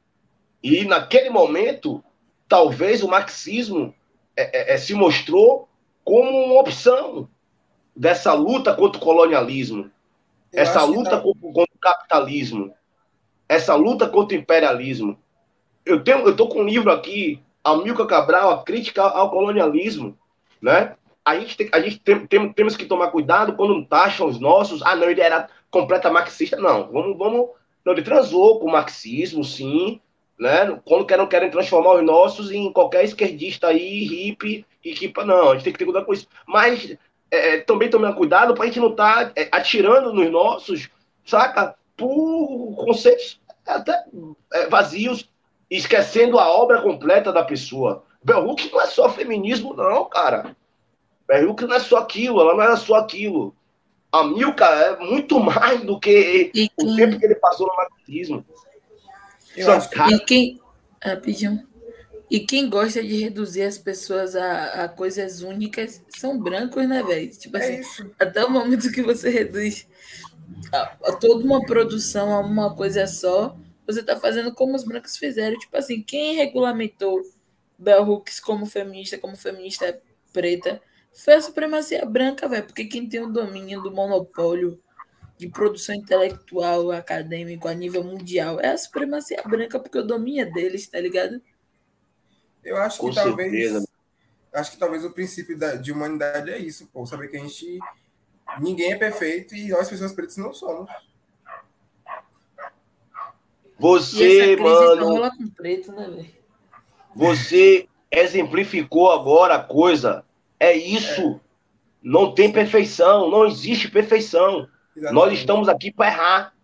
E naquele momento, talvez o marxismo é, é, é, se mostrou como uma opção dessa luta contra o colonialismo, Eu essa luta tá... contra, contra, o capitalismo, essa luta contra o imperialismo. Eu tenho, eu tô com um livro aqui, Amilcar Cabral, a crítica ao colonialismo, né? A gente, tem, a gente tem, tem, temos que tomar cuidado quando taxam os nossos. Ah, não, ele era completa marxista. Não, vamos, vamos. Não, ele transou com o marxismo, sim, né? Quando querem, querem transformar os nossos em qualquer esquerdista aí, hippie, e que, não, a gente tem que ter cuidado com isso. Mas é, é também tomar cuidado para a gente não estar tá, é, atirando nos nossos, saca? Por conceitos até é, vazios, esquecendo a obra completa da pessoa. Hooks não é só feminismo, não, cara. Hooks não é só aquilo, ela não era só aquilo. A Milka é muito mais do que o tempo que ele passou no marxismo. Eu acho que... E quem. Rapidinho. E quem gosta de reduzir as pessoas a, a coisas únicas são brancos, né, velho? Tipo é assim, até o momento que você reduz a, a toda uma produção a uma coisa só, você tá fazendo como os brancos fizeram. Tipo assim, quem regulamentou Bell Hooks como feminista, como feminista preta, foi a supremacia branca, velho. Porque quem tem o domínio do monopólio de produção intelectual, acadêmico a nível mundial é a supremacia branca, porque o domínio é deles, tá ligado? Eu acho que Com talvez. Certeza. Acho que talvez o princípio da, de humanidade é isso, pô. Saber que a gente. Ninguém é perfeito e nós, pessoas pretas, não somos. Você, mano. Com preto, né, você exemplificou agora a coisa. É isso. É. Não tem perfeição. Não existe perfeição. Exatamente. Nós estamos aqui para errar.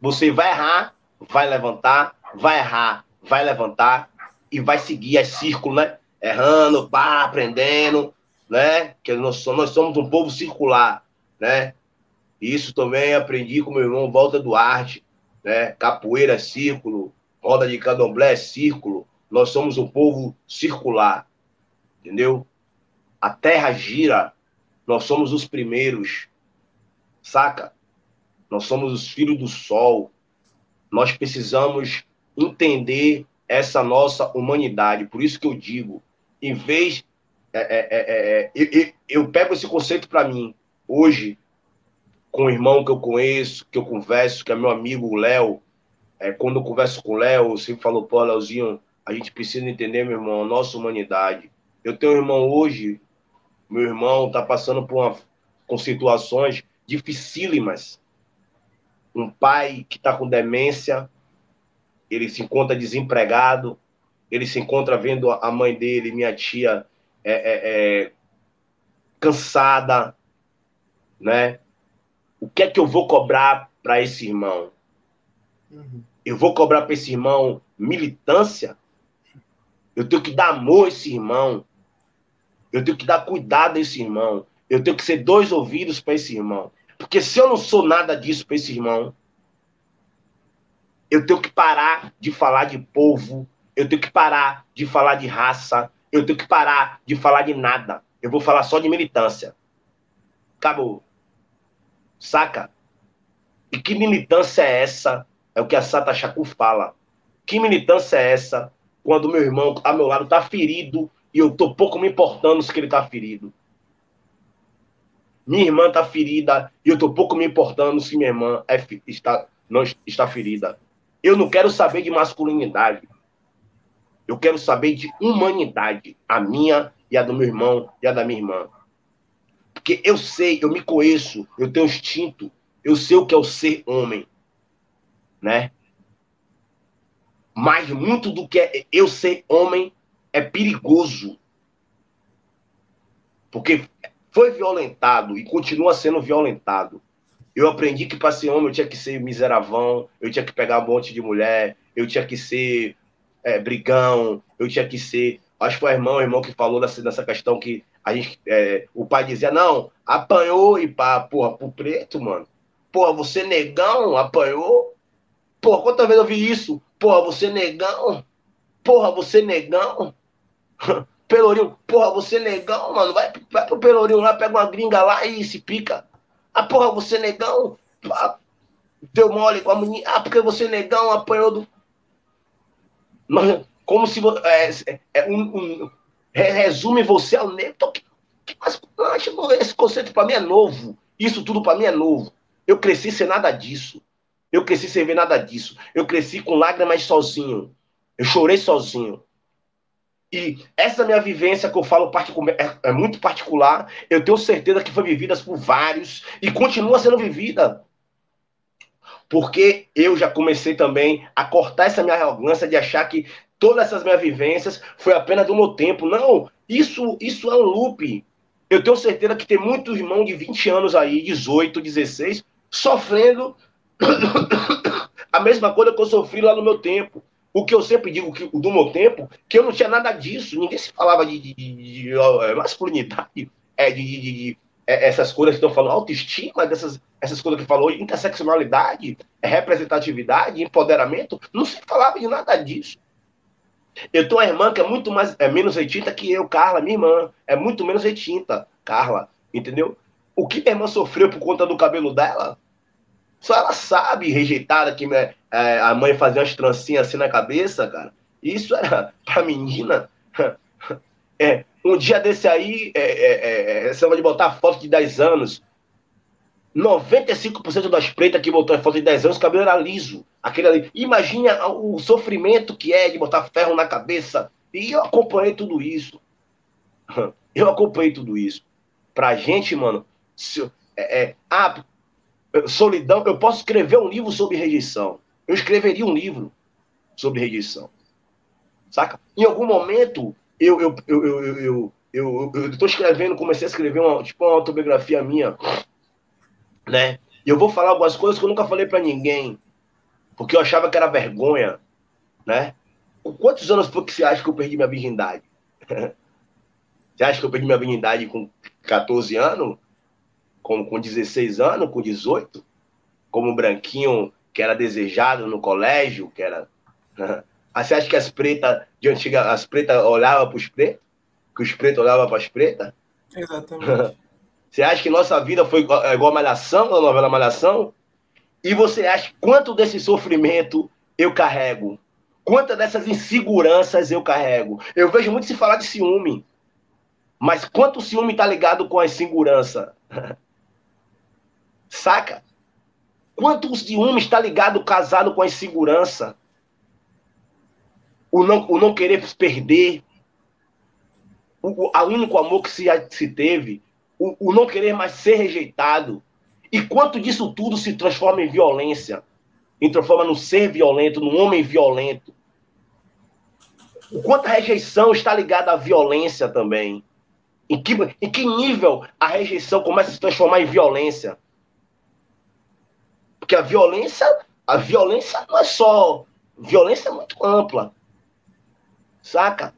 Você vai errar, vai levantar, vai errar, vai levantar e vai seguir as círculo, né? Errando, pá, aprendendo, né? Que nós nós somos um povo circular, né? Isso também aprendi com meu irmão Walter Duarte, né? Capoeira círculo, roda de candomblé círculo. Nós somos um povo circular, entendeu? A terra gira, nós somos os primeiros, saca? Nós somos os filhos do sol. Nós precisamos entender essa nossa humanidade. Por isso que eu digo, em vez. É, é, é, é eu, eu, pego esse conceito para mim. Hoje, com o irmão que eu conheço, que eu converso, que é meu amigo Léo, é, quando eu converso com o Léo, sempre falou, pô, Léozinho, a gente precisa entender, meu irmão, a nossa humanidade. Eu tenho um irmão hoje, meu irmão está passando por uma, com situações dificílimas. Um pai que está com demência, ele se encontra desempregado, ele se encontra vendo a mãe dele, minha tia, é, é, é, cansada, né? O que é que eu vou cobrar para esse irmão? Uhum. Eu vou cobrar para esse irmão militância? Eu tenho que dar amor a esse irmão. Eu tenho que dar cuidado a esse irmão. Eu tenho que ser dois ouvidos para esse irmão. Porque se eu não sou nada disso para esse irmão, eu tenho que parar de falar de povo, eu tenho que parar de falar de raça, eu tenho que parar de falar de nada. Eu vou falar só de militância. Acabou. Saca? E que militância é essa? É o que a Sata Chacu fala. Que militância é essa quando meu irmão a meu lado está ferido e eu tô pouco me importando se ele está ferido? Minha irmã está ferida e eu tô pouco me importando se minha irmã é, está, não está ferida. Eu não quero saber de masculinidade. Eu quero saber de humanidade. A minha e a do meu irmão e a da minha irmã. Porque eu sei, eu me conheço, eu tenho instinto, eu sei o que é o ser homem. Né? Mas muito do que é eu ser homem é perigoso. Porque foi violentado e continua sendo violentado. Eu aprendi que para ser homem eu tinha que ser miseravão, eu tinha que pegar um monte de mulher, eu tinha que ser é, brigão, eu tinha que ser. Acho que foi o irmão, o irmão que falou nessa, questão que a gente, é, o pai dizia: não, apanhou e pá, porra, pro preto, mano. Porra, você negão, apanhou. Porra, quantas vezes eu vi isso? Porra, você negão. Porra, você negão. Pelourinho, porra, você negão, mano. Vai, vai pro Pelourinho lá, pega uma gringa lá e se pica. Ah, porra, você negão ah, deu mole com a menina. Ah, porque você negão apanhou do. Mas, como se é, é, um, um, resume você ao negro. Que, que, esse conceito para mim é novo. Isso tudo para mim é novo. Eu cresci sem nada disso. Eu cresci sem ver nada disso. Eu cresci com lágrimas sozinho. Eu chorei sozinho. E essa minha vivência que eu falo é, é, muito particular, eu tenho certeza que foi vivida por vários e continua sendo vivida. Porque eu já comecei também a cortar essa minha arrogância de achar que todas essas minhas vivências foi apenas do meu tempo. Não, isso, isso é um loop. Eu tenho certeza que tem muitos irmãos de 20 anos aí, 18, 16, sofrendo a mesma coisa que eu sofri lá no meu tempo. O que eu sempre digo que, do meu tempo, que eu não tinha nada disso. Ninguém se falava de, de, de, de é, masculinidade, é, de, é, essas coisas que estão falando, autoestima, dessas, essas coisas que falou, interseccionalidade, é, representatividade, empoderamento. Não se falava de nada disso. Eu tenho uma irmã que é muito mais, é menos retinta que eu, Carla, minha irmã. É muito menos retinta, Carla, entendeu? O que minha irmã sofreu por conta do cabelo dela, só ela sabe, rejeitada, que é, é, a mãe fazia umas trancinhas assim na cabeça, cara. Isso era pra menina. É, um dia desse aí, é, é, é, você vai botar foto de 10 anos. 95% das pretas que botou foto de 10 anos, o cabelo era liso. Aquele ali. Imagina o sofrimento que é de botar ferro na cabeça. E eu acompanhei tudo isso. Eu acompanhei tudo isso. Pra gente, mano, se, é, é, ah, solidão, eu posso escrever um livro sobre rejeição. Eu escreveria um livro sobre rejeição. Saca? Em algum momento, eu eu, eu, eu, eu, eu, eu, eu escrevendo, comecei a escrever uma, tipo, uma autobiografia minha, né? E eu vou falar algumas coisas que eu nunca falei para ninguém, porque eu achava que era vergonha, né? Quantos anos foi que você acha que eu perdi minha virgindade? você acha que eu perdi minha virgindade com 14 anos? Com, com 16 anos, com 18, como branquinho que era desejado no colégio, que era. Ah, você acha que as pretas de antiga, as pretas olhavam para os pretos? Que os pretos olhavam para as pretas? Exatamente. Você acha que nossa vida foi é igual a Malhação, a novela Malhação? E você acha quanto desse sofrimento eu carrego? Quantas dessas inseguranças eu carrego? Eu vejo muito se falar de ciúme. Mas quanto ciúme está ligado com a insegurança? Saca? Quanto ciúme está ligado, casado com a insegurança? O não, o não querer perder. O, o único amor que se, se teve. O, o não querer mais ser rejeitado. E quanto disso tudo se transforma em violência? E transforma no ser violento, no homem violento. O quanto a rejeição está ligada à violência também. Em que, em que nível a rejeição começa a se transformar em violência? Porque a violência, a violência não é só. Violência é muito ampla. Saca?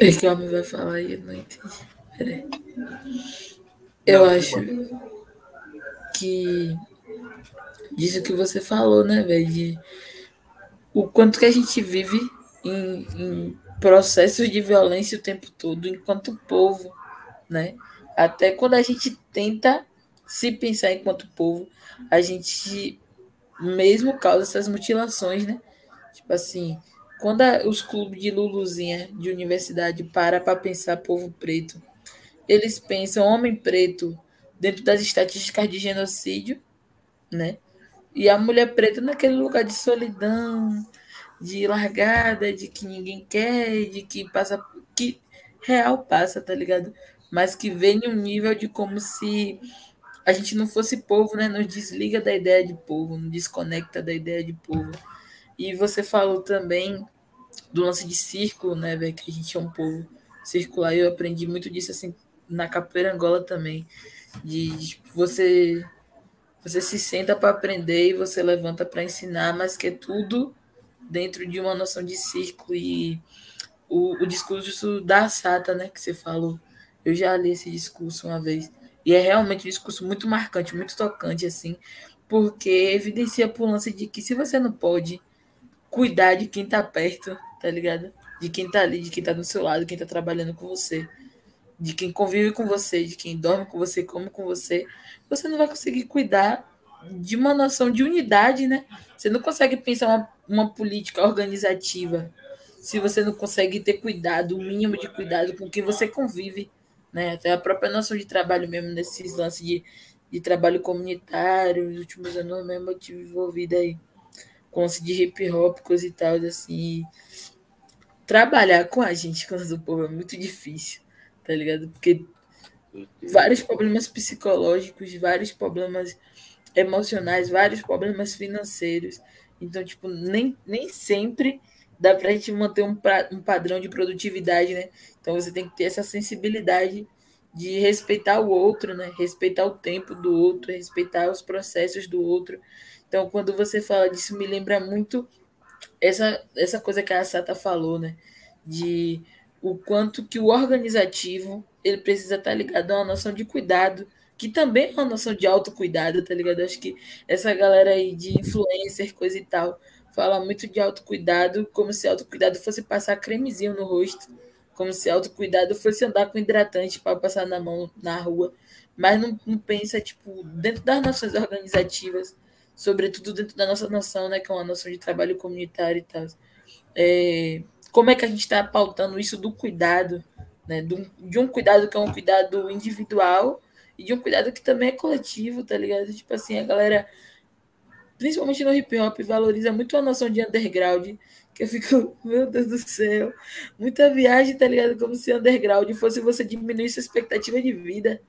Esse homem vai falar aí, eu não entendi. Peraí. Eu acho que disso que você falou, né, velho? O quanto que a gente vive em, em processos de violência o tempo todo, enquanto povo, né? Até quando a gente tenta se pensar enquanto povo, a gente mesmo causa essas mutilações, né? Tipo assim, quando a, os clubes de Luluzinha de universidade para para pensar povo preto, eles pensam homem preto dentro das estatísticas de genocídio, né? E a mulher preta naquele lugar de solidão, de largada, de que ninguém quer, de que passa. que real passa, tá ligado? Mas que vem em um nível de como se a gente não fosse povo, né? Nos desliga da ideia de povo, nos desconecta da ideia de povo. E você falou também do lance de círculo, né, velho? Que a gente é um povo circular. Eu aprendi muito disso, assim, na capoeira Angola também. De, de tipo, você você se senta para aprender e você levanta para ensinar, mas que é tudo dentro de uma noção de círculo e o, o discurso da Sata, né, que você falou. Eu já li esse discurso uma vez e é realmente um discurso muito marcante, muito tocante assim, porque evidencia por lance de que se você não pode cuidar de quem tá perto, tá ligado? De quem tá ali, de quem tá do seu lado, quem tá trabalhando com você, de quem convive com você, de quem dorme com você, come com você, você não vai conseguir cuidar de uma noção de unidade, né? Você não consegue pensar uma, uma política organizativa se você não consegue ter cuidado, o mínimo de cuidado com quem você convive, né? Até a própria noção de trabalho mesmo, nesses lances de, de trabalho comunitário, nos últimos anos mesmo eu tive envolvida aí com lance de hip hop, coisa e tal, assim. Trabalhar com a gente, com o povo, é muito difícil tá ligado? Porque vários problemas psicológicos, vários problemas emocionais, vários problemas financeiros. Então, tipo, nem, nem sempre dá pra gente manter um, pra, um padrão de produtividade, né? Então você tem que ter essa sensibilidade de respeitar o outro, né? Respeitar o tempo do outro, respeitar os processos do outro. Então, quando você fala disso, me lembra muito essa, essa coisa que a Sata falou, né? De o quanto que o organizativo ele precisa estar ligado a uma noção de cuidado, que também é uma noção de autocuidado, tá ligado? Acho que essa galera aí de influencer, coisa e tal, fala muito de autocuidado, como se autocuidado fosse passar cremezinho no rosto, como se autocuidado fosse andar com hidratante para passar na mão na rua, mas não, não pensa, tipo, dentro das noções organizativas, sobretudo dentro da nossa noção, né, que é uma noção de trabalho comunitário e tal. É, como é que a gente está pautando isso do cuidado, né? De um cuidado que é um cuidado individual e de um cuidado que também é coletivo, tá ligado? Tipo assim, a galera, principalmente no hip hop, valoriza muito a noção de underground, que eu fico, meu Deus do céu, muita viagem, tá ligado? Como se underground fosse você diminuir sua expectativa de vida.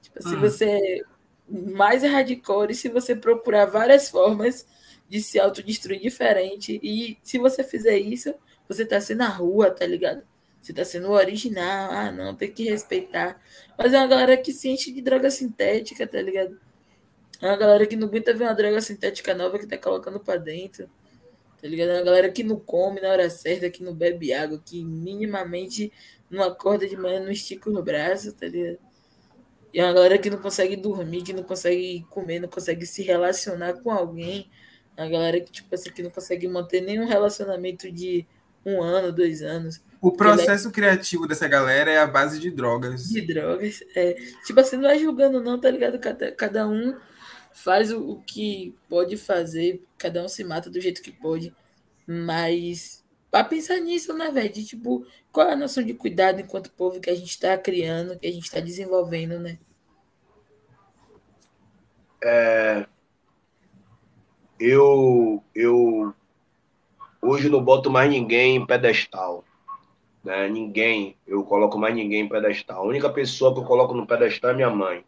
Tipo, se uhum. você é mais hardcore, se você procurar várias formas de se autodestruir diferente, e se você fizer isso, você tá sendo a rua, tá ligado? Você tá sendo original. Ah, não, tem que respeitar. Mas é uma galera que se enche de droga sintética, tá ligado? É uma galera que não aguenta ver uma droga sintética nova que tá colocando pra dentro. Tá ligado? É uma galera que não come na hora certa, que não bebe água, que minimamente não acorda de manhã, não estica os braços, tá ligado? E é uma galera que não consegue dormir, que não consegue comer, não consegue se relacionar com alguém. É uma galera que, tipo assim, que não consegue manter nenhum relacionamento de um ano, dois anos. O processo é... criativo dessa galera é a base de drogas. De drogas. É. Tipo assim, não é julgando, não, tá ligado? Cada, cada um faz o, o que pode fazer, cada um se mata do jeito que pode. Mas para pensar nisso, né, velho? De tipo, qual é a noção de cuidado enquanto povo que a gente está criando, que a gente está desenvolvendo, né? É, eu, eu hoje não boto mais ninguém em pedestal. Né? Ninguém, eu coloco mais ninguém em pedestal. A única pessoa que eu coloco no pedestal é minha mãe.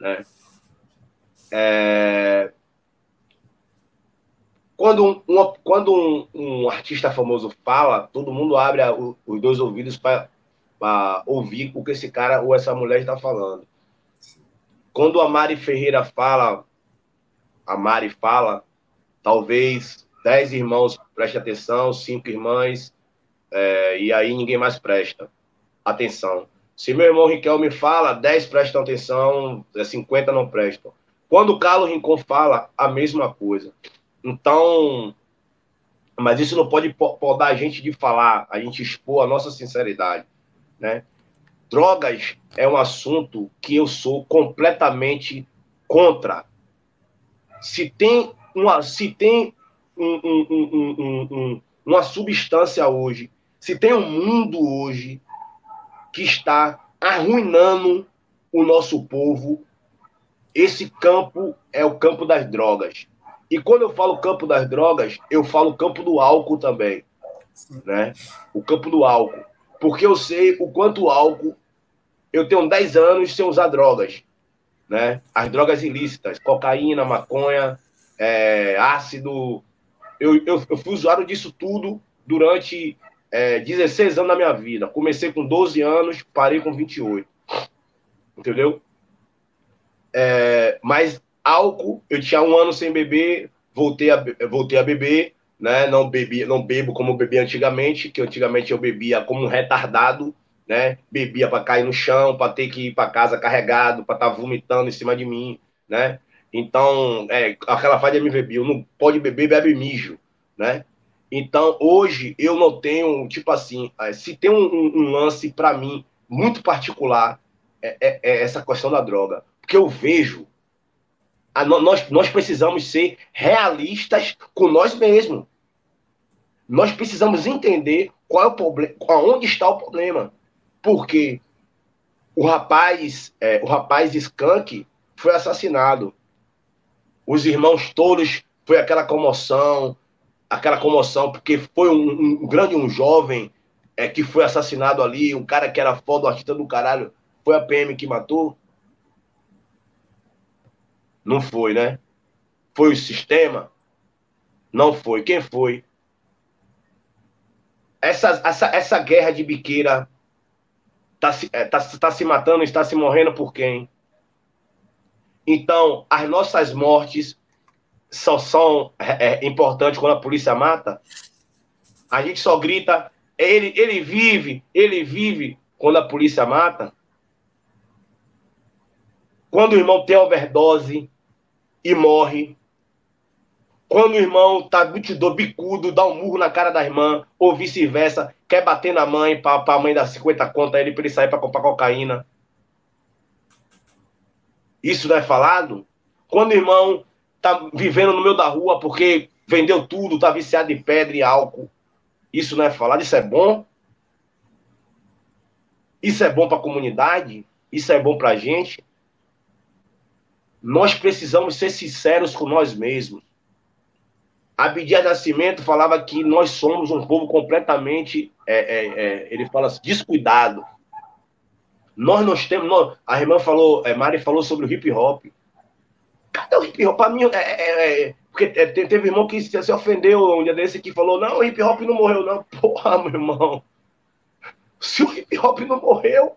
Né? É, quando um, quando um, um, artista famoso fala, todo mundo abre a, o, os dois ouvidos para ouvir o que esse cara ou essa mulher está falando. Quando a Mari Ferreira fala, a Mari fala, talvez dez irmãos prestem atenção, cinco irmãs, é, e aí ninguém mais presta atenção. Se meu irmão Riquelme fala, dez prestam atenção, 50 não prestam. Quando o Carlos Rincon fala, a mesma coisa. Então, mas isso não pode podar a gente de falar, a gente expor a nossa sinceridade, né? Drogas é um assunto que eu sou completamente contra. Se tem uma, se tem um, um, um, uma substância hoje, se tem um mundo hoje que está arruinando o nosso povo, esse campo é o campo das drogas. E quando eu falo campo das drogas, eu falo campo do álcool também, né? O campo do álcool. Porque eu sei o quanto álcool... Eu tenho 10 anos sem usar drogas, né? As drogas ilícitas, cocaína, maconha, é, ácido. Eu, eu, eu, fui usuário disso tudo durante é, 16 anos da minha vida. Comecei com 12 anos, parei com 28. Entendeu? É, mas Álcool, eu tinha um ano sem beber, voltei a, voltei a beber, né? Não bebi, não bebo como bebia antigamente, que antigamente eu bebia como um retardado, né? Bebia para cair no chão, para ter que ir para casa carregado, para estar tá vomitando em cima de mim, né? Então, é, aquela fase de me beber, não pode beber, bebe mijo, né? Então, hoje eu não tenho, tipo assim, é, se tem um, um, lance para mim muito particular, é, é, é, essa questão da droga. Porque eu vejo a, nós, nós precisamos ser realistas com nós mesmos. Nós precisamos entender qual é o problema, onde está o problema. Porque o rapaz, é, o rapaz Skank foi assassinado. Os irmãos todos foi aquela comoção, aquela comoção, porque foi um, um grande um jovem é, que foi assassinado ali, um cara que era foda, o artista do caralho, foi a PM que matou. Não foi, né? Foi o sistema? Não foi. Quem foi? Essa, essa, essa guerra de biqueira está se, é, tá, tá se matando, está se morrendo por quem? Então, as nossas mortes só são é, é, importantes quando a polícia mata? A gente só grita, ele, ele vive, ele vive quando a polícia mata? Quando o irmão tem overdose, e morre. Quando o irmão tá do bicudo, dá um murro na cara da irmã, ou vice-versa, quer bater na mãe para a mãe dar 50 contas ele para ele sair para comprar cocaína. Isso não é falado? Quando o irmão tá vivendo no meio da rua porque vendeu tudo, tá viciado em pedra e álcool. Isso não é falado? Isso é bom? Isso é bom para a comunidade? Isso é bom para a gente? Nós precisamos ser sinceros com nós mesmos. Abdias Nascimento falava que nós somos um povo completamente, é, é, é, ele fala assim, descuidado. Nós nós temos, nós, a irmã falou, é, Mari falou sobre o hip hop. Cadê o hip hop? Para mim, é, é, é porque teve irmão que se, se ofendeu um dia desse que falou, não, o hip hop não morreu, não. Porra, meu irmão. Se o hip hop não morreu,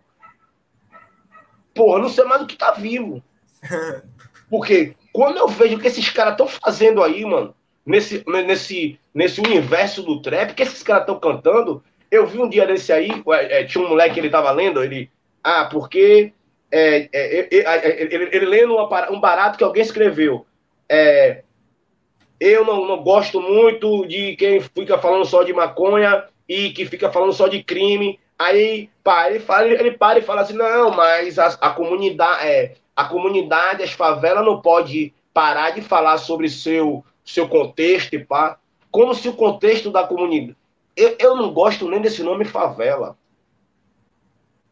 porra, não sei mais do que tá vivo. Porque quando eu vejo o que esses caras estão fazendo aí, mano, nesse, nesse, nesse universo do trap, que esses caras estão cantando, eu vi um dia desse aí, é, tinha um moleque que ele tava lendo, ele. Ah, porque. É, é, é, é ele, ele, lendo uma, um barato que alguém escreveu. eu não, não gosto muito de quem fica falando só de maconha e que fica falando só de crime. Aí pá, ele, fala, ele para e fala assim: não, mas a, a comunidade, é, a comunidade, as favelas não pode parar de falar sobre seu, seu contexto e pá. Como se o contexto da comunidade. Eu, eu não gosto nem desse nome favela.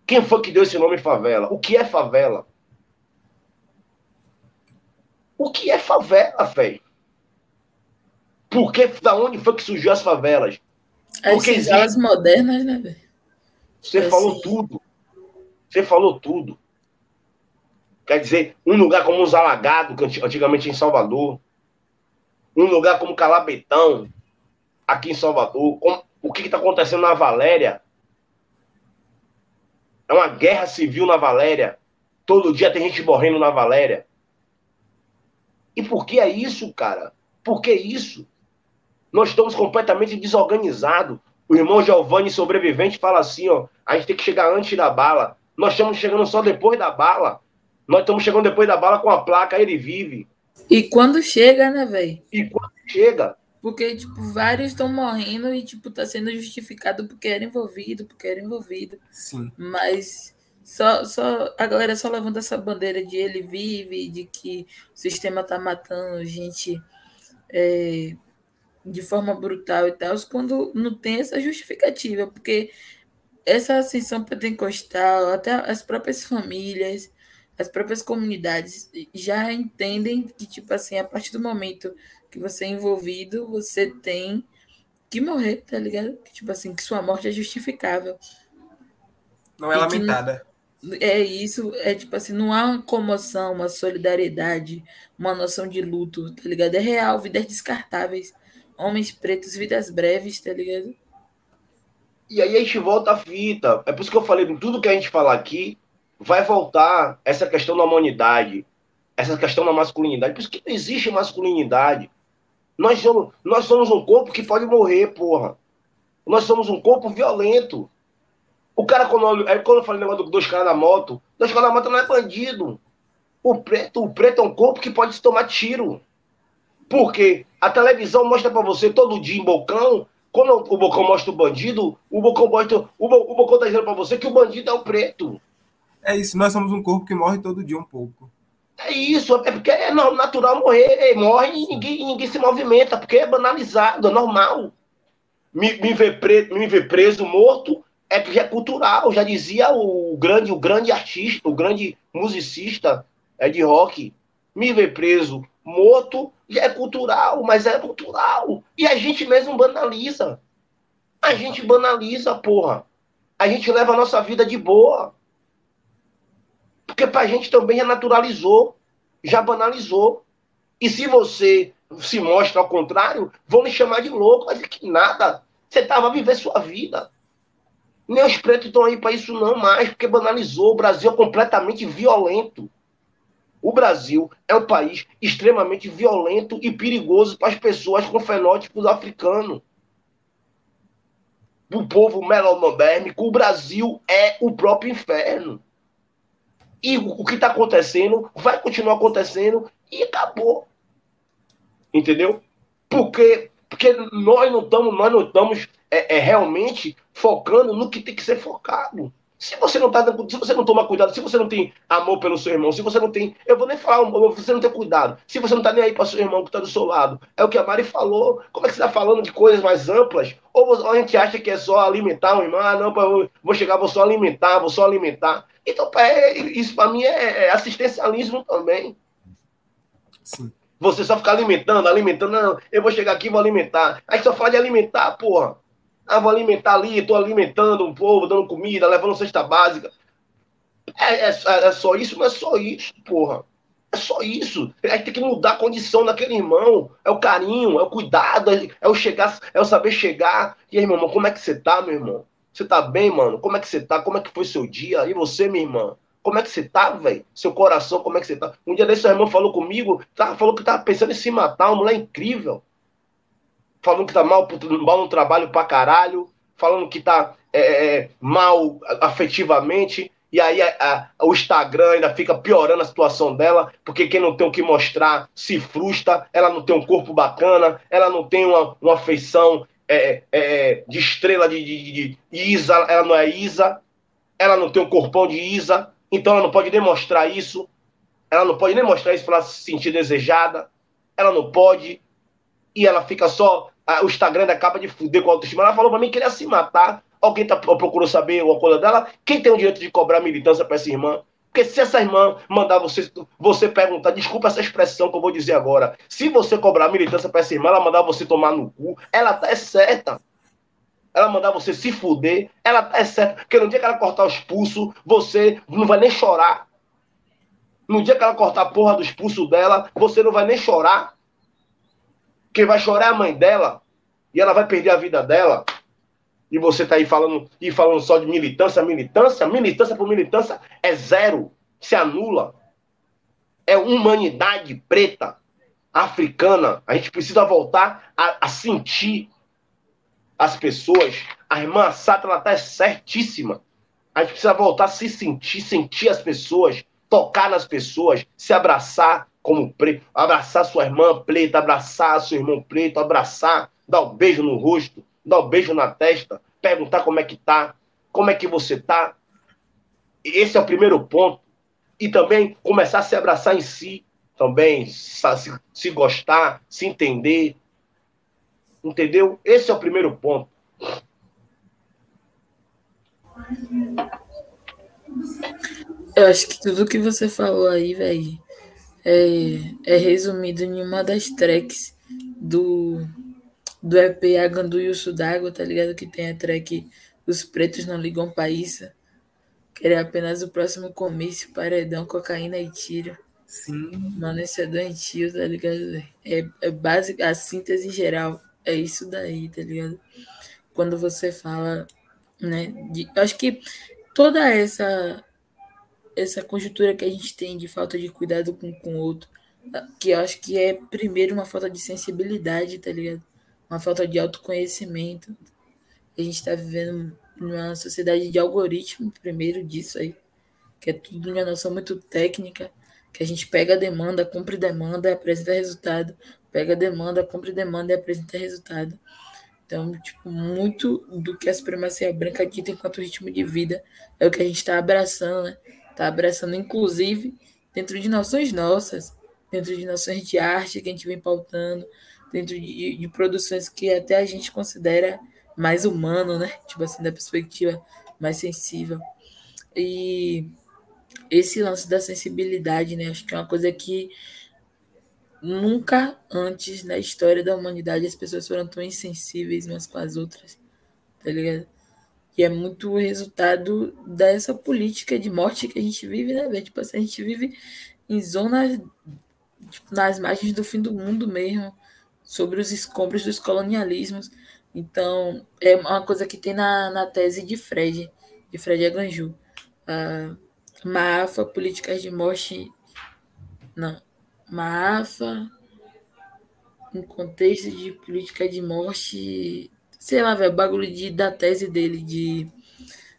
Quem foi que deu esse nome favela? O que é favela? O que é favela, velho? Por que, da onde foi que surgiu as favelas? As favelas modernas, né, velho? Você é falou assim. tudo. Você falou tudo. Quer dizer, um lugar como os Alagados, antigamente em Salvador, um lugar como Calabetão, aqui em Salvador, o que está acontecendo na Valéria? É uma guerra civil na Valéria. Todo dia tem gente morrendo na Valéria. E por que é isso, cara? Por que isso? Nós estamos completamente desorganizados. O irmão Giovanni, sobrevivente, fala assim: ó, a gente tem que chegar antes da bala. Nós estamos chegando só depois da bala. Nós estamos chegando depois da bala com a placa, ele vive. E quando chega, né, velho? E quando chega. Porque, tipo, vários estão morrendo e, tipo, tá sendo justificado porque era envolvido, porque era envolvido. Sim. Mas só, só a galera só levanta essa bandeira de ele vive, de que o sistema tá matando gente é, de forma brutal e tal, quando não tem essa justificativa, porque essa ascensão pentecostal, até as próprias famílias, as próprias comunidades já entendem que, tipo assim, a partir do momento que você é envolvido, você tem que morrer, tá ligado? Que, tipo assim, que sua morte é justificável. Não é lamentada. é isso, é tipo assim, não há uma comoção, uma solidariedade, uma noção de luto, tá ligado? É real, vidas descartáveis. Homens pretos, vidas breves, tá ligado? E aí a gente volta à fita. É por isso que eu falei, tudo que a gente fala aqui vai voltar essa questão da humanidade, essa questão da masculinidade. Por isso que não existe masculinidade. Nós somos, nós somos um corpo que pode morrer, porra. Nós somos um corpo violento. O cara, quando eu, quando eu falei o negócio dos caras na moto, dois caras na moto não é bandido. O preto, o preto é um corpo que pode se tomar tiro. Porque a televisão mostra para você todo dia em Bocão, quando o Bocão mostra o bandido, o Bocão mostra. O, o Bocão tá dizendo para você que o bandido é o preto. É isso, nós somos um corpo que morre todo dia um pouco. É isso, é porque é natural morrer, morre e ninguém, ninguém se movimenta, porque é banalizado, é normal. Me, me, ver preso, me ver preso, morto, é porque é cultural. Já dizia o grande, o grande artista, o grande musicista é de rock. Me ver preso, morto, já é cultural, mas é cultural. E a gente mesmo banaliza. A gente banaliza, porra. A gente leva a nossa vida de boa. Porque pra gente também já naturalizou, já banalizou. E se você se mostra ao contrário, vão lhe chamar de louco, mas é que nada. Você tava a viver sua vida. Nem os pretos estão aí para isso não mais, porque banalizou. O Brasil é completamente violento. O Brasil é um país extremamente violento e perigoso para as pessoas com fenótipos africanos. O povo melonodérmico, o Brasil é o próprio inferno. E o que está acontecendo vai continuar acontecendo e acabou. Entendeu? Porque, porque nós não estamos, nós não estamos é, é, realmente focando no que tem que ser focado. Se você não tá, se você não toma cuidado, se você não tem amor pelo seu irmão, se você não tem, eu vou nem falar, você não tem cuidado. Se você não tá nem aí para seu irmão que tá do seu lado, é o que a Mari falou. Como é que você tá falando de coisas mais amplas? Ou a gente acha que é só alimentar um irmão? Ah, não, vou chegar, vou só alimentar, vou só alimentar. Então, é, isso para mim é, é assistencialismo também. Sim. Você só ficar alimentando, alimentando, não, eu vou chegar aqui e vou alimentar. Aí só fala de alimentar, porra. Ah, vou alimentar ali, estou alimentando um povo, dando comida, levando cesta básica. É, é, é, só isso? Não é só isso, porra. É só isso. É tem que mudar a condição daquele irmão. É o carinho, é o cuidado, é o chegar, é o saber chegar. E aí, meu irmão, como é que você tá, meu irmão? Você tá bem, mano? Como é que você tá? Como é que foi seu dia? E você, minha irmã? Como é que você tá, velho? Seu coração, como é que você tá? Um dia desse, seu irmão falou comigo, tá, falou que tava pensando em se matar, uma mulher incrível falando que tá mal, mal no trabalho pra caralho, falando que tá é, é, é mal afetivamente, e aí a, a, o Instagram ainda fica piorando a situação dela, porque quem não tem o que mostrar se frustra, ela não tem um corpo bacana, ela não tem uma, uma afeição é, é, de estrela de, de, de, Isa, ela não é Isa, ela não tem um corpão de Isa, então ela não pode demonstrar isso, ela não pode nem mostrar isso para ela se sentir desejada, ela não pode, e ela fica só. A, o Instagram acaba de fuder com a autoestima. Ela falou para mim que queria se matar. Alguém tá, procurou saber o coisa dela? Quem tem o direito de cobrar militância para essa irmã? Porque se essa irmã mandar você, você perguntar, desculpa essa expressão que eu vou dizer agora, se você cobrar militância para essa irmã, ela mandar você tomar no cu, ela tá é certa. Ela mandar você se fuder, ela tá é certa. Porque no dia que ela cortar os pulsos, você não vai nem chorar. No dia que ela cortar a porra dos pulsos dela, você não vai nem chorar. Quem vai chorar é a mãe dela. E ela vai perder a vida dela. E você tá aí falando, e falando só de militância, militância, militância por militância é zero. Se anula. É humanidade preta, africana. A gente precisa voltar a, a sentir as pessoas. A irmã Sata, ela tá certíssima. A gente precisa voltar a se sentir, sentir as pessoas, tocar nas pessoas, se abraçar como preto, abraçar sua irmã preta, abraçar seu irmão preto, abraçar, dar um beijo no rosto, dar um beijo na testa, perguntar como é que tá, como é que você tá. Esse é o primeiro ponto. E também começar a se abraçar em si, também se, se gostar, se entender. Entendeu? Esse é o primeiro ponto. Eu acho que tudo que você falou aí, velho, é, é resumido em uma das tracks do, do EP Agandu e o Sudago, tá ligado? Que tem a track Os Pretos Não Ligam Pra Isso. Querer apenas o próximo comício, paredão, cocaína e tiro. Sim. Mano, esse é doentio, tá ligado? É, é básica, a síntese geral é isso daí, tá ligado? Quando você fala, né? De, acho que toda essa essa conjuntura que a gente tem de falta de cuidado com o outro, que eu acho que é primeiro uma falta de sensibilidade, tá ligado? Uma falta de autoconhecimento. A gente está vivendo numa sociedade de algoritmo, primeiro disso aí, que é tudo uma noção muito técnica, que a gente pega a demanda, cumpre demanda apresenta resultado, pega a demanda, cumpre demanda e apresenta resultado. Então, tipo, muito do que a supremacia branca dita enquanto ritmo de vida é o que a gente está abraçando, né? Está abraçando, inclusive, dentro de noções nossas, dentro de noções de arte que a gente vem pautando, dentro de, de produções que até a gente considera mais humano, né? Tipo assim, da perspectiva mais sensível. E esse lance da sensibilidade, né? Acho que é uma coisa que nunca antes na história da humanidade as pessoas foram tão insensíveis umas com as outras, tá ligado? E é muito resultado dessa política de morte que a gente vive, né, Tipo assim, a gente vive em zonas tipo, nas margens do fim do mundo mesmo, sobre os escombros dos colonialismos. Então, é uma coisa que tem na, na tese de Fred, de Fred Aganju. Uh, Maafa, políticas de morte. Não. Maafa, em contexto de política de morte sei lá, velho, bagulho de, da tese dele de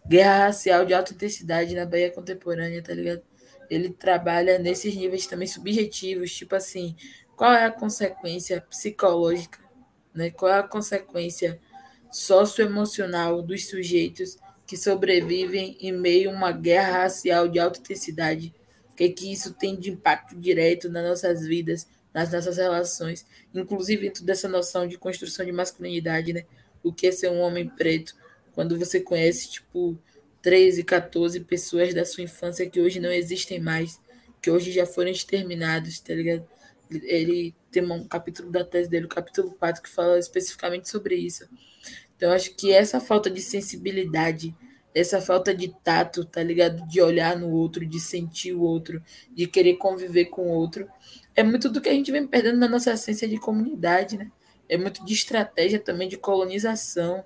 guerra racial de alta intensidade na Bahia contemporânea, tá ligado? Ele trabalha nesses níveis também subjetivos, tipo assim, qual é a consequência psicológica, né? Qual é a consequência socioemocional dos sujeitos que sobrevivem em meio a uma guerra racial de alta intensidade? O que, é que isso tem de impacto direto nas nossas vidas, nas nossas relações, inclusive dentro dessa noção de construção de masculinidade, né? o que é ser um homem preto quando você conhece, tipo, 13, 14 pessoas da sua infância que hoje não existem mais, que hoje já foram exterminados, tá ligado? Ele tem um capítulo da tese dele, o capítulo 4, que fala especificamente sobre isso. Então, acho que essa falta de sensibilidade, essa falta de tato, tá ligado? De olhar no outro, de sentir o outro, de querer conviver com o outro, é muito do que a gente vem perdendo na nossa essência de comunidade, né? é muito de estratégia também de colonização,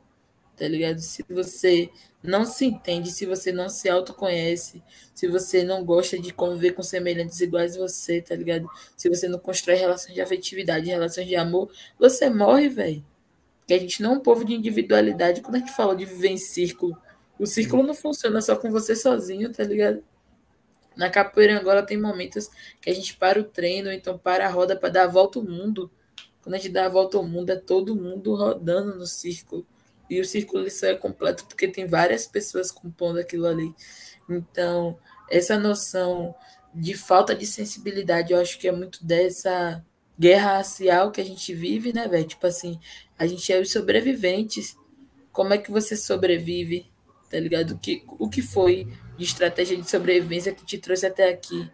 tá ligado? Se você não se entende, se você não se autoconhece, se você não gosta de conviver com semelhantes iguais a você, tá ligado? Se você não constrói relações de afetividade, relações de amor, você morre, velho. Porque a gente não é um povo de individualidade quando a gente fala de viver em círculo. O círculo não funciona só com você sozinho, tá ligado? Na capoeira agora tem momentos que a gente para o treino, então para a roda para dar a volta ao mundo Quando a gente dá a volta ao mundo, é todo mundo rodando no círculo. E o círculo só é completo porque tem várias pessoas compondo aquilo ali. Então, essa noção de falta de sensibilidade, eu acho que é muito dessa guerra racial que a gente vive, né, velho? Tipo assim, a gente é os sobreviventes. Como é que você sobrevive? Tá ligado? O que, o que foi de estratégia de sobrevivência que te trouxe até aqui?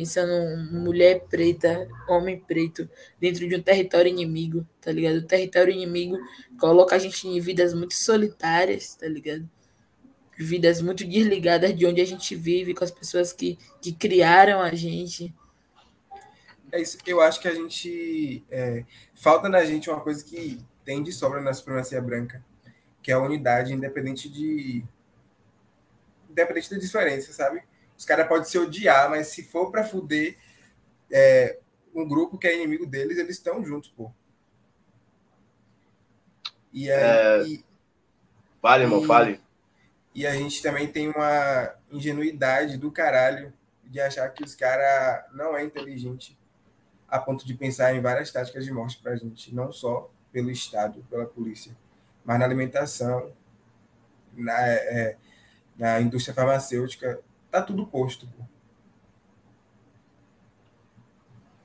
Pensando em mulher preta, homem preto, dentro de um território inimigo, tá ligado? O território inimigo coloca a gente em vidas muito solitárias, tá ligado? Vidas muito desligadas de onde a gente vive, com as pessoas que, que criaram a gente. É isso. Eu acho que a gente. É, falta na gente uma coisa que tem de sobra na supremacia branca, que é a unidade, independente de. Independente da diferença, sabe? Os caras podem se odiar, mas se for para fuder é, um grupo que é inimigo deles, eles estão juntos, pô. E aí. É... E, fale, irmão, fale. E a gente também tem uma ingenuidade do caralho de achar que os caras não é inteligente a ponto de pensar em várias táticas de morte para a gente, não só pelo Estado, pela polícia, mas na alimentação, na, é, na indústria farmacêutica, tá tudo posto. Pô.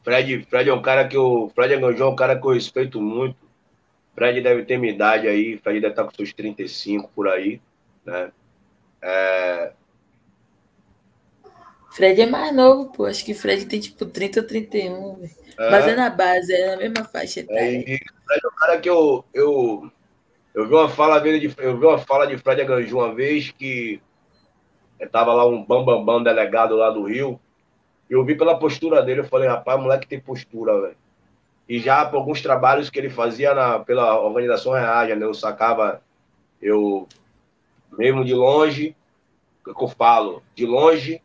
Fred, Fred é um cara que eu. Fred Anganjão é um cara que eu respeito muito. Fred deve ter minha idade aí, Fred deve estar com seus 35 por aí, né? É, Fred é mais novo, pô. Acho que Fred tem tipo 30 ou 31. É. Mas é na base, é na mesma faixa. Tá? É, e Fred é um cara que eu, eu, eu vi uma fala dele de, eu vi uma fala de Fred Aganju uma vez que tava lá um bambambam bam, bam delegado lá do Rio. E eu vi pela postura dele, eu falei, rapaz, moleque tem postura, velho. E já por alguns trabalhos que ele fazia na, pela organização Reaja, né? Eu sacava, eu mesmo de longe, o que eu falo, de longe,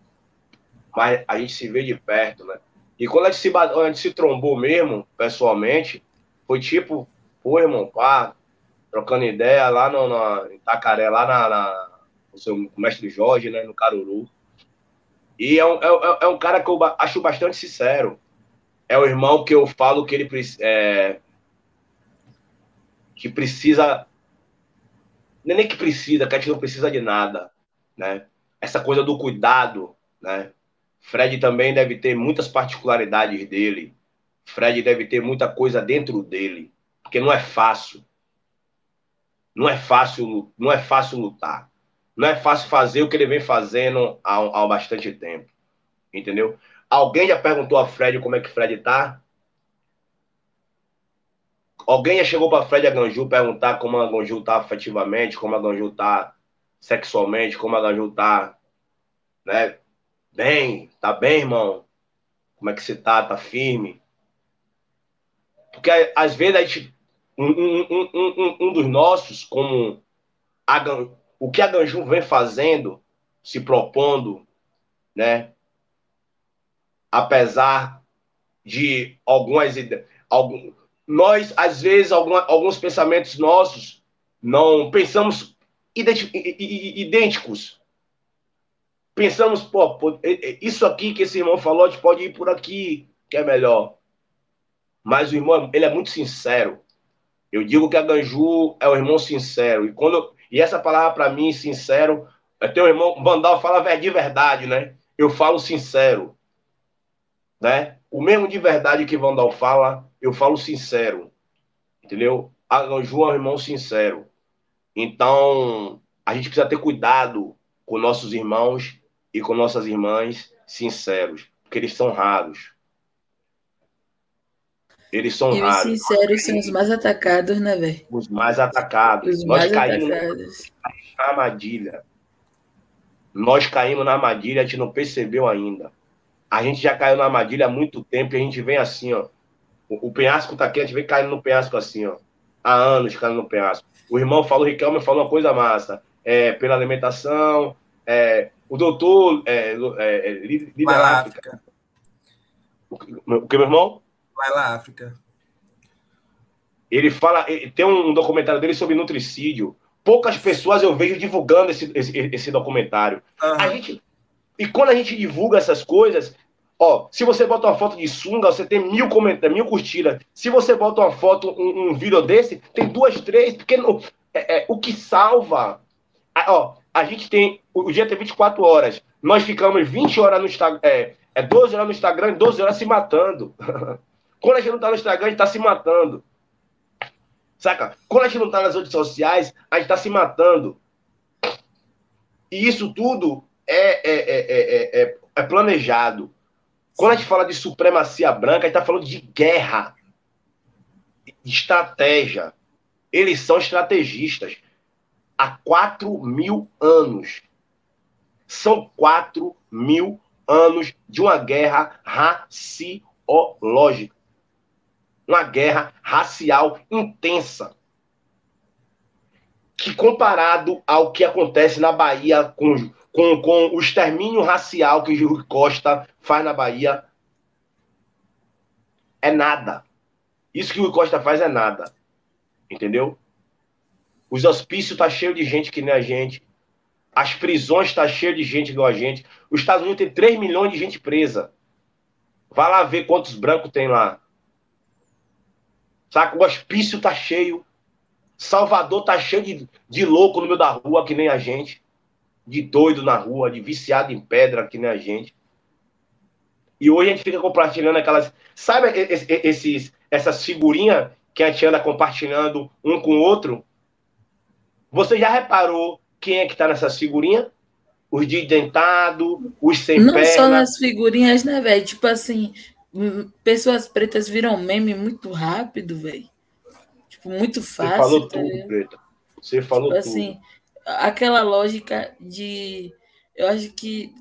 mas a gente se vê de perto, né? E quando a gente se, a gente se trombou mesmo, pessoalmente, foi tipo, pô, irmão, pá, trocando ideia lá no, em Itacaré, lá na, na no seu mestre Jorge, né, no Caruru. E é um, é, é um cara que eu acho bastante sincero. É o irmão que eu falo que ele é, que precisa. É nem que precisa, que a gente não precisa de nada, né? Essa coisa do cuidado, né? Fred também deve ter muitas particularidades dele. Fred deve ter muita coisa dentro dele, porque não é fácil. Não é fácil, não é fácil lutar. Não é fácil fazer o que ele vem fazendo há, há bastante tempo. Entendeu? Alguém já perguntou a Fred como é que Fred tá? Alguém já chegou para Fred a Ganju perguntar como a Ganju tá afetivamente, como a Ganju tá sexualmente, como a Ganju tá, né, Bem, tá bem, irmão? Como é que você tá? Tá firme? Porque às vezes a gente, um, um, um, um dos nossos, como o que a Ganju vem fazendo, se propondo, né? Apesar de algumas ideias, algum, nós às vezes alguns pensamentos nossos não pensamos idênticos pensamos, pô, isso aqui que esse irmão falou, a gente pode ir por aqui, que é melhor. Mas o irmão, ele é muito sincero. Eu digo que a Ganju é o irmão sincero. E quando e essa palavra para mim, sincero, é teu irmão Vandal fala de verdade, né? Eu falo sincero, né? O mesmo de verdade que Vandal fala, eu falo sincero. Entendeu? A Ganju é um irmão sincero. Então, a gente precisa ter cuidado com nossos irmãos e com nossas irmãs sinceros, porque eles são raros. Eles são e raros. Os sinceros são os mais atacados, né, velho? Os mais atacados. Os Nós mais caímos atacados. na armadilha. Nós caímos na armadilha, a gente não percebeu ainda. A gente já caiu na armadilha há muito tempo e a gente vem assim, ó. O, o penhasco tá aqui, a gente vem caindo no penhasco assim, ó. Há anos caindo no penhasco. O irmão falou, o Riquelme falou uma coisa massa. É, pela alimentação, é, o doutor é, é, é África. O que, meu irmão? Vai lá, África. Ele fala, tem um documentário dele sobre nutricídio. Poucas pessoas eu vejo divulgando esse, esse, esse documentário. Uhum. A gente, e quando a gente divulga essas coisas, Ó, se você bota uma foto de sunga, você tem mil comentários, mil curtidas. Se você bota uma foto, um, um vídeo desse, tem duas, três, porque no, é, é, o que salva. A, ó, a gente tem. O dia tem 24 horas. Nós ficamos 20 horas no Instagram. É, é 12 horas no Instagram e 12 horas se matando. Quando a gente não tá no Instagram, a gente tá se matando. Saca? Quando a gente não tá nas redes sociais, a gente tá se matando. E isso tudo é, é, é, é, planejado. Quando a gente fala de supremacia branca, a gente está falando de guerra, de estratégia. Eles são estrategistas. Há 4 mil anos. São 4 mil anos de uma guerra raciológica. Uma guerra racial intensa. Que comparado ao que acontece na Bahia com com, com o extermínio racial que Rui Costa faz na Bahia, é nada. Isso que o Rui Costa faz é nada. Entendeu? Os hospícios tá cheio de gente que nem a gente. As prisões tá cheio de gente igual a gente. Os Estados Unidos tem 3 milhões de gente presa. Vai lá ver quantos brancos tem lá. Saca? O hospício tá cheio. Salvador tá cheio de, de louco no meio da rua, que nem a gente de doido na rua, de viciado em pedra, que nem a gente. E hoje a gente fica compartilhando aquelas. Sabe esses, essas figurinhas que a gente anda compartilhando um com o outro? Você já reparou quem é que tá nessas figurinhas? Os de dentado, os sem Não perna. só nas figurinhas, né, velho? Tipo assim, pessoas pretas viram meme muito rápido, velho. Tipo, muito fácil. Você falou tá tudo, preta. Você falou tipo, tudo. Assim, aquela lógica de. Eu acho que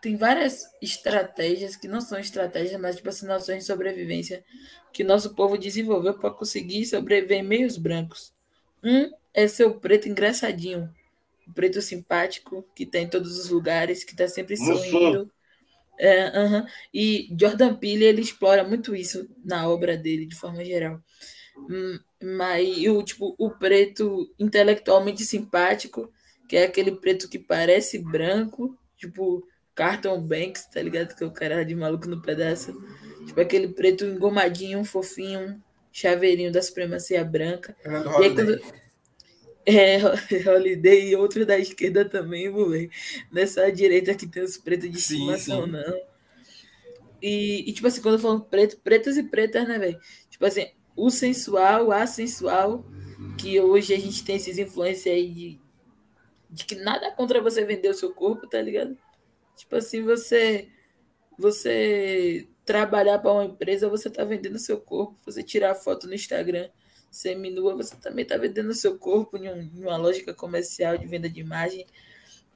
tem várias estratégias que não são estratégias, mas tipo assim, noções de sobrevivência que nosso povo desenvolveu para conseguir sobreviver em meios brancos. Um é ser o preto engraçadinho, o preto simpático, que está em todos os lugares, que está sempre sorrindo. É, uh -huh. E Jordan Peele ele explora muito isso na obra dele, de forma geral. Hum, mas o tipo o preto intelectualmente simpático, que é aquele preto que parece branco, tipo Carton Banks, tá ligado? Que é o cara de maluco no pedaço. Tipo aquele preto engomadinho, fofinho, chaveirinho da supremacia branca. e aí, quando... É, Holiday e outro da esquerda também, moleque. Nessa direita que tem os pretos de sim, estimação, sim. não. E, e, tipo assim, quando eu falo preto, pretos e pretas, né, velho? Tipo assim, o sensual, a sensual, que hoje a gente tem esses influências aí de, de que nada contra você vender o seu corpo, tá ligado? Tipo assim, você você trabalhar para uma empresa, você tá vendendo o seu corpo, você tirar foto no Instagram seminua, você também tá vendendo seu corpo em, um, uma lógica comercial de venda de imagem.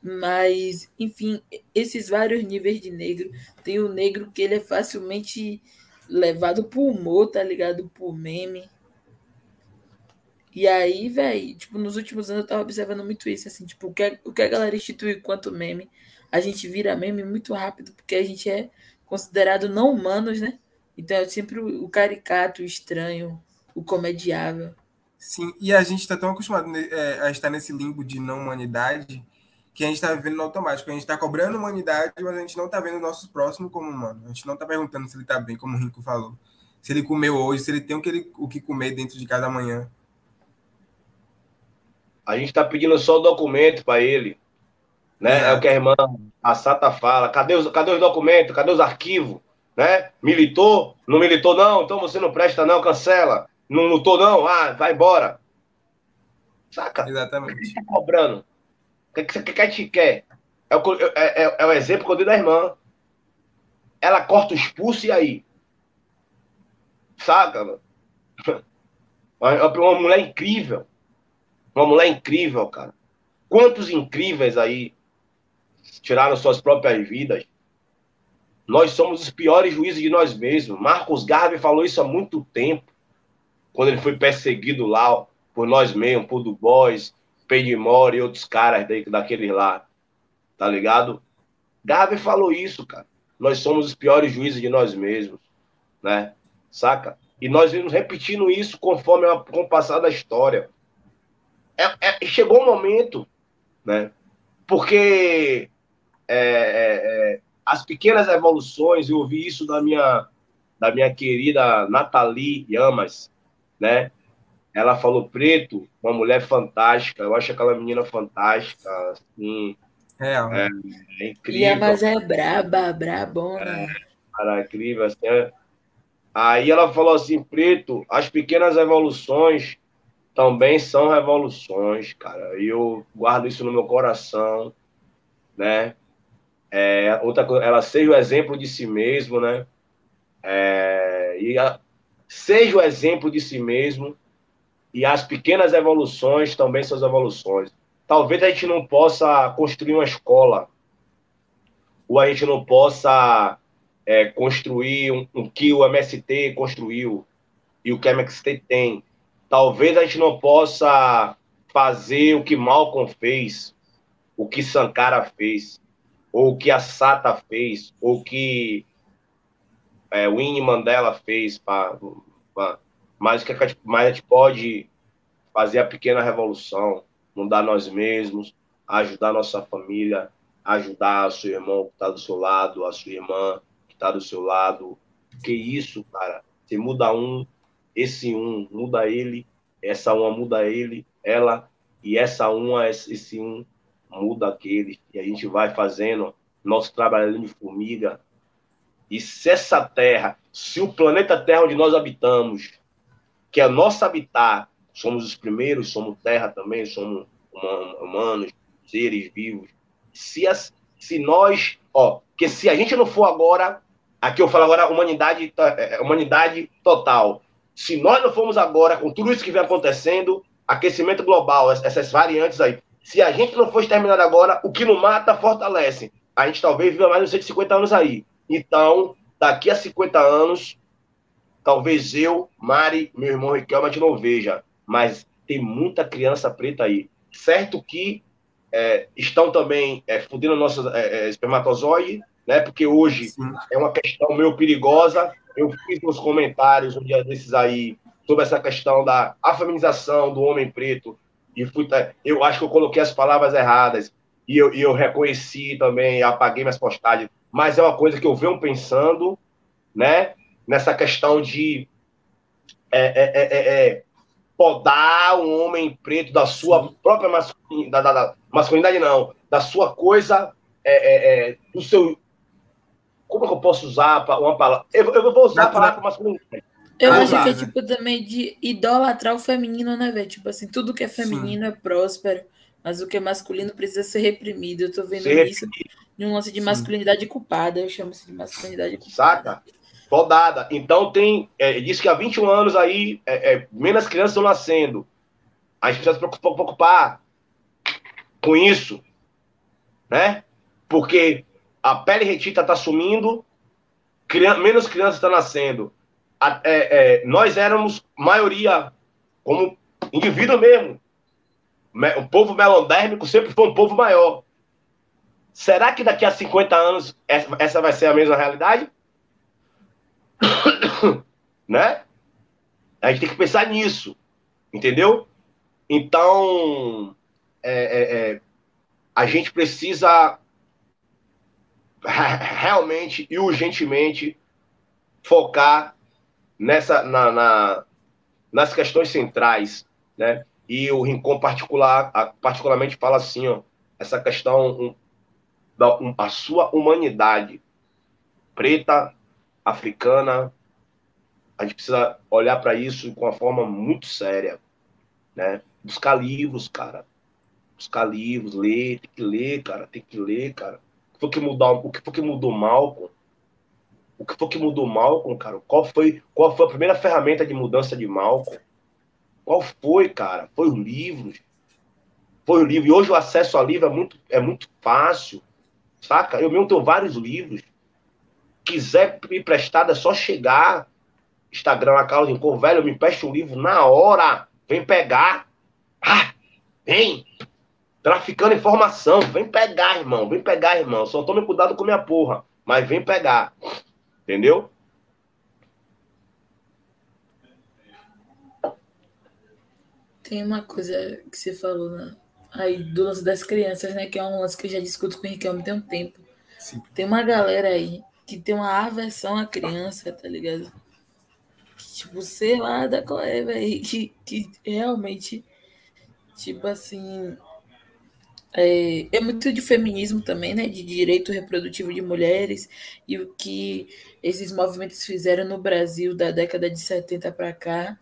Mas, enfim, esses vários níveis de negro. Tem o negro que ele é facilmente levado pro humor, tá ligado? Por meme. E aí, velho, tipo, nos últimos anos eu tava observando muito isso, assim, tipo, o que, a, o que a galera institui quanto meme, a gente vira meme muito rápido, porque a gente é considerado não humanos, né? Então é sempre o caricato, o estranho, o comediável. Sim, e a gente tá tão acostumado né, é, a estar nesse limbo de não humanidade que a gente está vivendo no automático. A gente está cobrando humanidade, mas a gente não está vendo o nosso próximo como humano. A gente não está perguntando se ele está bem, como o Rico falou. Se ele comeu hoje, se ele tem o que, ele, o que comer dentro de cada manhã. A gente está pedindo só o documento para ele. Né? É o que a irmã a Sata fala. Cadê os, cadê os documentos? Cadê os arquivos? Né? Militou? Não militou, não? Então você não presta, não, cancela. Não lutou, não? Ah, vai embora. Saca? Exatamente. Tá cobrando. O que, que, que a gente quer? É o, é, é, é o exemplo que eu dei da irmã. Ela corta os pulsos e aí? Saca, mano? Uma mulher incrível. Uma mulher incrível, cara. Quantos incríveis aí tiraram suas próprias vidas? Nós somos os piores juízes de nós mesmos. Marcos Garvey falou isso há muito tempo, quando ele foi perseguido lá por nós mesmos, por Du Bois, Pedimore e outros caras daqueles lá, tá ligado? Gabi falou isso, cara. Nós somos os piores juízes de nós mesmos, né? Saca? E nós vimos repetindo isso conforme a, com o passar da história. É, é, chegou um momento, né? Porque é, é, é as pequenas evoluções, eu ouvi isso da minha, da minha querida Nathalie Yamas, né? Ela falou, Preto, uma mulher fantástica, eu acho aquela menina fantástica, assim, é, é E incrível. a mas é braba, brabona. Cara, incrível, assim, é. Aí ela falou assim, Preto, as pequenas evoluções também são revoluções, cara. E eu guardo isso no meu coração, né? É, outra coisa, ela seja o exemplo de si mesmo, né? É, e a- seja o exemplo de si mesmo e as pequenas evoluções também são as evoluções. Talvez a gente não possa construir uma escola ou a gente não possa é, construir um, um que o MST construiu e o que a MST tem. Talvez a gente não possa fazer o que Malcolm fez, o que Sankara fez, ou o que a Sata fez, ou o que é, Winnie Mandela fez, mas, o que mas a gente pode fazer a pequena revolução, mudar nós mesmos, ajudar nossa família, ajudar seu irmão que está do seu lado, a sua irmã que está do seu lado. Que isso, cara? Você muda um, esse um muda ele, essa uma muda ele, ela, e essa uma, esse um muda aquele. E a gente vai fazendo nosso trabalho de formiga. E se essa terra, se o planeta Terra onde nós habitamos, que é nosso habitat, somos os primeiros, somos terra também, somos huma- humanos, seres vivos. Se, as, se nós, ó, que se a gente não for agora, aqui eu falo agora humanidade, to- é, humanidade total. Se nós não formos agora, com tudo isso que vem acontecendo, aquecimento global, ess- essas variantes aí, se a gente não for exterminado agora, o que não mata, fortalece. A gente talvez viva mais uns 150 anos aí. Então, daqui a 50 anos, talvez eu, Mari, meu irmão Riquelme, a gente não veja, mas tem muita criança preta aí. Certo que é, estão também é, fudendo nossos é, é, espermatozoide, né? Porque hoje Sim. é uma questão meio perigosa. Eu fiz uns comentários um dia desses aí sobre essa questão da afeminização do homem preto. E fui, tá, eu acho que eu coloquei as palavras erradas. E eu, e eu reconheci também, apaguei minhas postagens. Mas é uma coisa que eu venho pensando, né? Nessa questão de é, é, é, é, é, podar um homem preto da sua própria masculinidade, da, da, da- masculinidade não, da sua coisa, é, é, é, do seu. Como é que eu posso usar uma palavra? Eu, eu vou usar a palavra masculinidade. Eu Ah, acho que é né? tipo também de idolatrar o feminino, né, velho? Tipo assim, tudo que é feminino é próspero, mas o que é masculino precisa ser reprimido. Eu tô vendo Ser isso de um lance de Sim. masculinidade culpada. Eu chamo isso de masculinidade culpada. Saca? Podada. Então tem. É, diz que há 21 anos aí, é, é, menos crianças estão nascendo. A gente precisa se preocupar, preocupar com isso. Né? Porque a pele retita está sumindo, crian- menos crianças estão nascendo. A- é, é, nós éramos maioria, como indivíduo mesmo. Me- O povo melondérmico sempre foi um povo maior. Será que daqui a 50 anos essa, vai ser a mesma realidade? né? A gente tem que pensar nisso, entendeu? Então, é, é, é, a gente precisa realmente e urgentemente focar nessa na, na- nas questões centrais, né? E o Rincon particular, particularmente fala assim, ó, essa questão da a sua humanidade preta, africana, a gente precisa olhar para isso com uma forma muito séria, né? Buscar livros, cara. Buscar livros, ler, tem que ler, cara, tem que ler, cara. O que foi que mudou, o que foi que mudou Malcolm? O que foi que mudou Malcolm, cara? Qual foi, qual foi a primeira ferramenta de mudança de Malcolm? Qual foi, cara? Foi os livros. Foi o livro. E hoje o acesso a livro é muito, é muito fácil, saca? Eu mesmo tenho vários livros. Quiser me prestar, é só chegar. Instagram, a Carlos Rincon, velho, me empreste um livro na hora. Vem pegar. Ah, vem. Traficando informação. Vem pegar, irmão. Vem pegar, irmão. Só tome cuidado com minha porra. Mas vem pegar. Entendeu? Tem uma coisa que você falou né? Aí do lance das crianças, né? Que é um lance que eu já discuto com o Riquelme tem um tempo. Sim. Tem uma galera aí que tem uma aversão à criança, tá ligado? Que, tipo, sei lá da qual é, velho. Que, que realmente, tipo assim. É, é muito de feminismo também, né? De direito reprodutivo de mulheres e o que esses movimentos fizeram no Brasil da década de 70 para cá.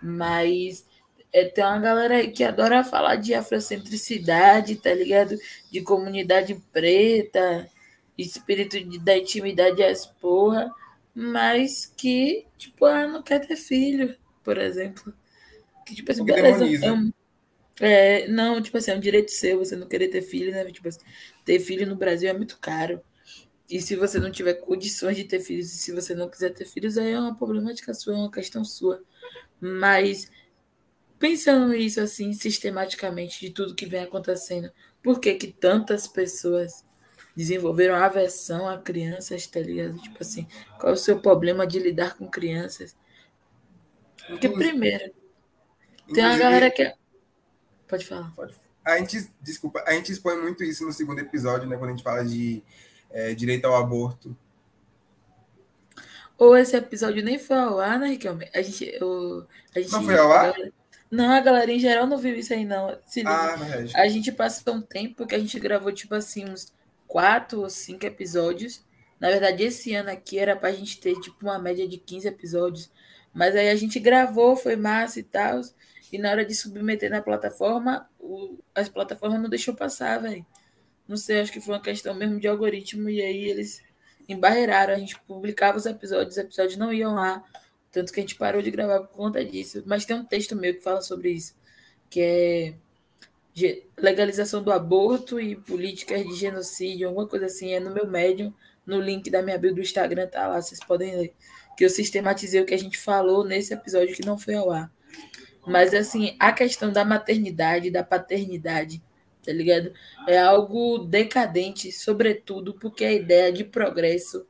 Mas é, tem uma galera aí que adora falar de afrocentricidade, tá ligado? De comunidade preta, espírito de, da intimidade às porra, mas que, tipo, ah, não quer ter filho, por exemplo. Que, tipo assim, beleza, é um, é, não, tipo assim, é um direito seu você não querer ter filho, né? Tipo assim, ter filho no Brasil é muito caro. E se você não tiver condições de ter filhos, e se você não quiser ter filhos, aí é uma problemática sua, é uma questão sua. Mas pensando isso assim sistematicamente de tudo que vem acontecendo, por que que tantas pessoas desenvolveram aversão a crianças, tá ligado? Tipo assim, qual é o seu problema de lidar com crianças? Porque primeiro, tem uma galera que é- pode falar. Pode. A gente, desculpa, a gente expõe muito isso no segundo episódio, né, quando a gente fala de é, direito ao aborto. Ou esse episódio nem foi ao ar, né, Riquelme? A gente, eu, a gente, não foi ao ar? Não, a galera em geral não viu isso aí, não. Se ah, a gente passou um tempo que a gente gravou, tipo assim, uns quatro ou cinco episódios. Na verdade, esse ano aqui era pra gente ter, tipo, uma média de 15 episódios. Mas aí a gente gravou, foi massa e tal. E na hora de submeter na plataforma, o, as plataformas não deixou passar, velho. Não sei, acho que foi uma questão mesmo de algoritmo. E aí eles embarreiraram. A gente publicava os episódios, os episódios não iam lá. Tanto que a gente parou de gravar por conta disso. Mas tem um texto meu que fala sobre isso, que é legalização do aborto e políticas de genocídio, alguma coisa assim, é no meu médium, no link da minha bio do Instagram, tá lá, vocês podem ler. Que eu sistematizei o que a gente falou nesse episódio que não foi ao ar. Mas, assim, a questão da maternidade, da paternidade, tá ligado? É algo decadente, sobretudo porque a ideia de progresso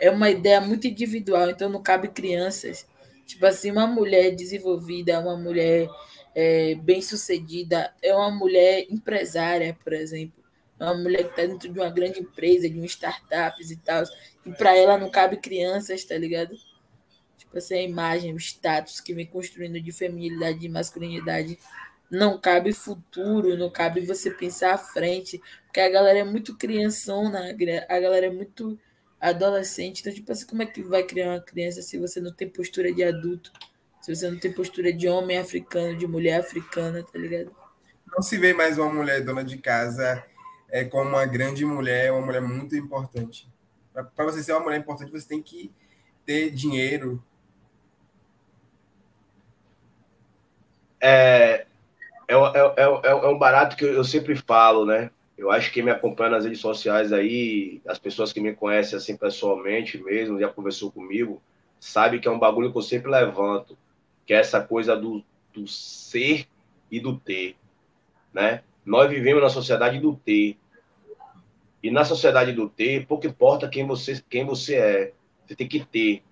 é uma ideia muito individual, então não cabe crianças. Tipo assim, uma mulher desenvolvida, uma mulher é, bem-sucedida, é uma mulher empresária, por exemplo. É uma mulher que está dentro de uma grande empresa, de um startups e tal. E para ela não cabe crianças, tá ligado? Tipo assim, a imagem, o status que vem construindo de feminilidade e masculinidade. Não cabe futuro, não cabe você pensar à frente. Porque a galera é muito criançona, a galera é muito adolescente. Então, tipo assim, como é que vai criar uma criança se você não tem postura de adulto? Se você não tem postura de homem africano, de mulher africana, tá ligado? Não se vê mais uma mulher dona de casa é, como uma grande mulher, uma mulher muito importante. Para você ser uma mulher importante, você tem que ter dinheiro. É, é, é, é, é um barato que eu sempre falo, né? Eu acho que me acompanha nas redes sociais aí, as pessoas que me conhecem assim pessoalmente mesmo, já conversou comigo, sabe que é um bagulho que eu sempre levanto, que é essa coisa do, do ser e do ter, né? Nós vivemos na sociedade do ter. E na sociedade do ter, pouco importa quem você, quem você é, você tem que ter.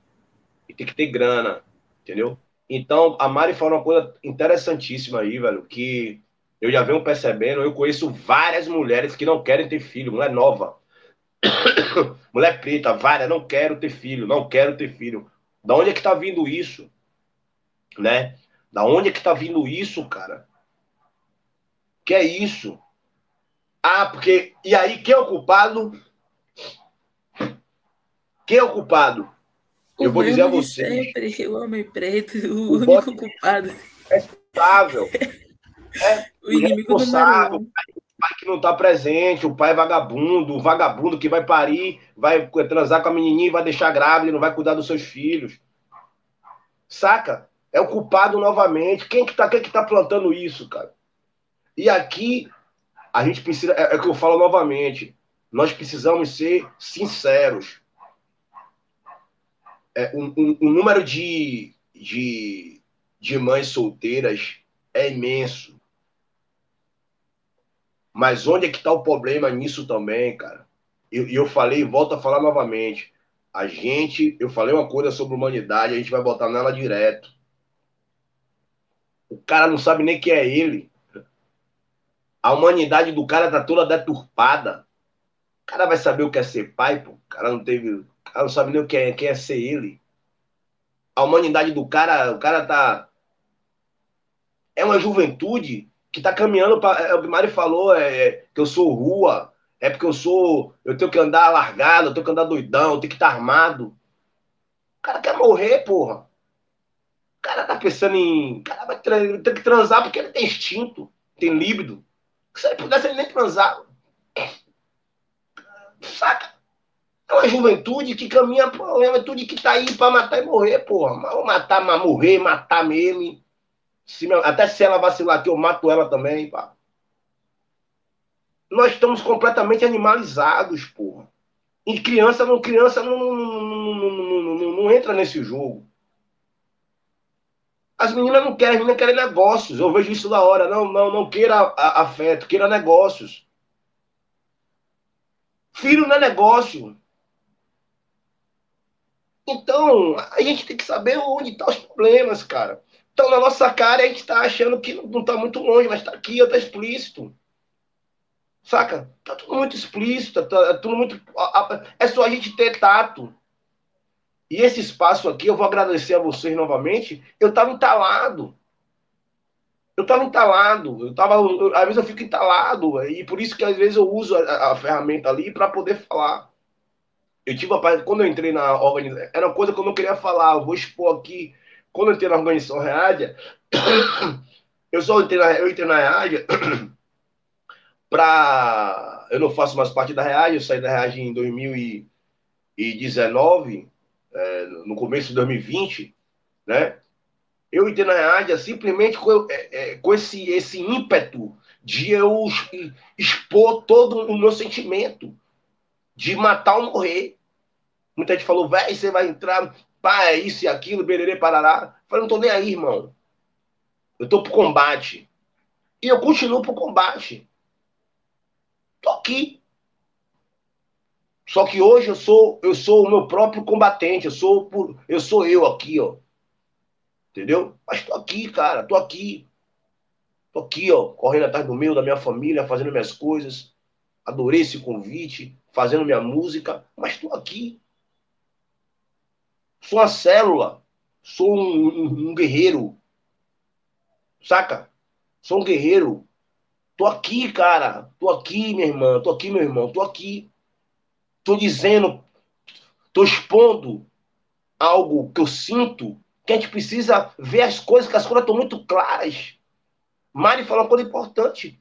E tem que ter grana, entendeu? Então, a Mari falou uma coisa interessantíssima aí, velho, que eu já venho percebendo, eu conheço várias mulheres que não querem ter filho, mulher nova. mulher preta, várias, não quero ter filho, não quero ter filho. Da onde é que tá vindo isso? Né? Da onde é que tá vindo isso, cara? Que é isso? Ah, porque. E aí, quem é o culpado? Quem é o culpado? O eu vou dizer a você. Sempre, o homem preto, o, o único culpado. É responsável. É o inimigo do pai, o pai que não está presente, o pai vagabundo, o vagabundo que vai parir, vai transar com a menininha e vai deixar grávida não vai cuidar dos seus filhos. Saca? É o culpado novamente. Quem que tá, quem que tá plantando isso, cara? E aqui a gente precisa, é, é o que eu falo novamente, nós precisamos ser sinceros. É, um número de, de, de mães solteiras é imenso. Mas onde é que está o problema nisso também, cara? E eu, eu falei volto a falar novamente. A gente, eu falei uma coisa sobre humanidade, a gente vai botar nela direto. O cara não sabe nem quem é ele. A humanidade do cara tá toda deturpada. O cara vai saber o que é ser pai, pô. O cara não teve. O cara não sabe nem o que é, que é ser ele. A humanidade do cara, o cara tá. É uma juventude que tá caminhando para. É, o Mário falou, é, é, que eu sou rua, é porque eu sou. Eu tenho que andar largado, eu tenho que andar doidão, eu tenho que estar tá armado. O cara quer morrer, porra. O cara tá pensando em. O cara vai ter que transar porque ele tem instinto, tem líbido. Se ele pudesse, ele nem transar. Saca? É uma juventude que caminha, pô, uma juventude que tá aí pra matar e morrer, porra. Matar, mas morrer, matar mesmo. Se, até se ela vacilar aqui, eu mato ela também, pá. Nós estamos completamente animalizados, porra. E criança não, criança não, não, não, não, entra nesse jogo. As meninas não querem, as meninas querem negócios. Eu vejo isso da hora. Não, não, não queira afeto, queira negócios. Filho não é negócio. Então, a gente tem que saber onde estão tá os problemas, cara. Então, na nossa cara, a gente está achando que não está muito longe, mas está aqui, está explícito. Saca? Está tudo muito explícito, tá, tá tudo muito. É só a gente ter tato. E esse espaço aqui, eu vou agradecer a vocês novamente. Eu estava entalado. Eu estava entalado. Eu tava, eu, às vezes eu fico entalado. E por isso que às vezes eu uso a, a ferramenta ali para poder falar. Eu tive a quando eu entrei na organização, era uma coisa que eu não queria falar. Eu vou expor aqui. Quando eu entrei na organização Reádia, eu só entrei na, eu entrei na Reádia para. Eu não faço mais parte da Reádia, eu saí da Reádia em 2019 é, no começo de 2020, né? Eu entrei na rádio simplesmente com, é, é, com esse, esse ímpeto de eu expor todo o meu sentimento, de matar ou morrer. Muita gente falou, velho, você vai entrar, pá, é isso e aquilo, bererê, parará. Falei, não tô nem aí, irmão. Eu tô pro combate. E eu continuo pro combate. Tô aqui. Só que hoje eu sou eu sou o meu próprio combatente, eu sou eu sou eu aqui, ó. Entendeu? Mas tô aqui, cara, tô aqui. Tô aqui, ó, correndo atrás do meu, da minha família, fazendo minhas coisas. Adorei esse convite, fazendo minha música, mas tô aqui. Sou uma célula, sou um, um, um guerreiro. Saca? Sou um guerreiro. Tô aqui, cara. Tô aqui, minha irmã. Tô aqui, meu irmão. Tô aqui. Estou dizendo, estou expondo algo que eu sinto, que a gente precisa ver as coisas, que as coisas estão muito claras. Mari falou uma coisa importante.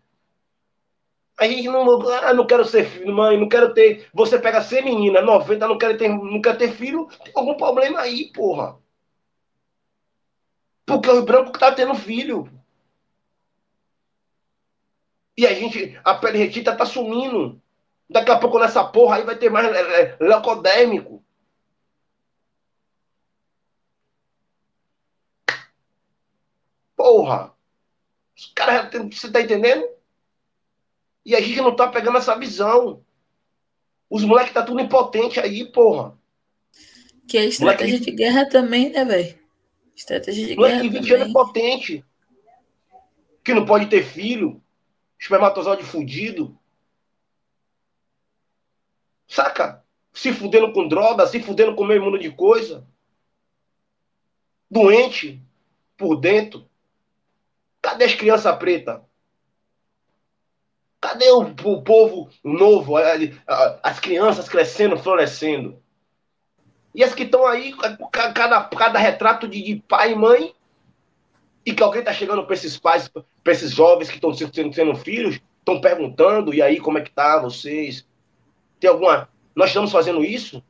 A gente não, ah, não quero ser filho, mãe, não quero ter. Você pega ser menina, 90, não quer ter, não quer ter filho, tem algum problema aí, porra. Porque o branco tá tendo filho. E a gente, a pele retita tá sumindo. Daqui a pouco nessa porra aí vai ter mais é, é, leucodêmico. Porra! Os caras, você tá entendendo? E a gente não tá pegando essa visão. Os moleques tá tudo impotente aí, porra. Que é estratégia moleque... de guerra também, né, velho? Estratégia de moleque guerra. Moleque de 20 anos potente. Que não pode ter filho. Espermatozoide fudido. Saca? Se fudendo com droga, se fudendo com meio mundo de coisa. Doente por dentro. Cadê as crianças pretas? Cadê o, o, povo novo, as crianças crescendo, florescendo? E as que estão aí, cada, cada retrato de, de, pai e mãe, e que alguém está chegando para esses pais, para esses jovens que estão sendo, sendo filhos, estão perguntando, e aí, como é que tá vocês? Tem alguma. Nós estamos fazendo isso?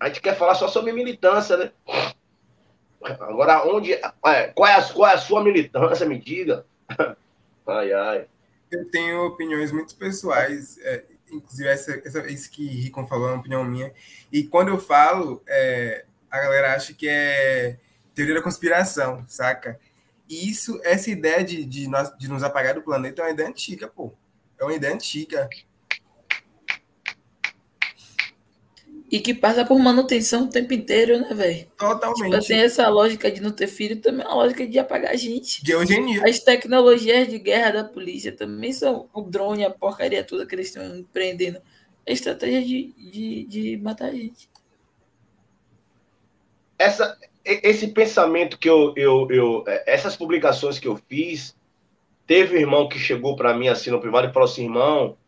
A gente quer falar só sobre militância, né? Agora, onde. É, qual, é a, qual é a sua militância? Me diga. Ai, ai. Eu tenho opiniões muito pessoais, é, inclusive essa, essa, isso que Ricon falou é uma opinião minha. E quando eu falo, é, a galera acha que é teoria da conspiração, saca? E isso, essa ideia de, de, nós, de nos apagar do planeta é uma ideia antiga, pô. É uma ideia antiga. E que passa por manutenção o tempo inteiro, né, velho? Totalmente. Tipo assim, essa lógica de não ter filho também é uma lógica de apagar a gente. De eugenia. As tecnologias de guerra da polícia também são o drone, a porcaria toda que eles estão empreendendo. É estratégia de, de, de matar a gente. Essa, esse pensamento que eu, eu, eu. Essas publicações que eu fiz, teve um irmão que chegou para mim assim no privado e falou assim: irmão,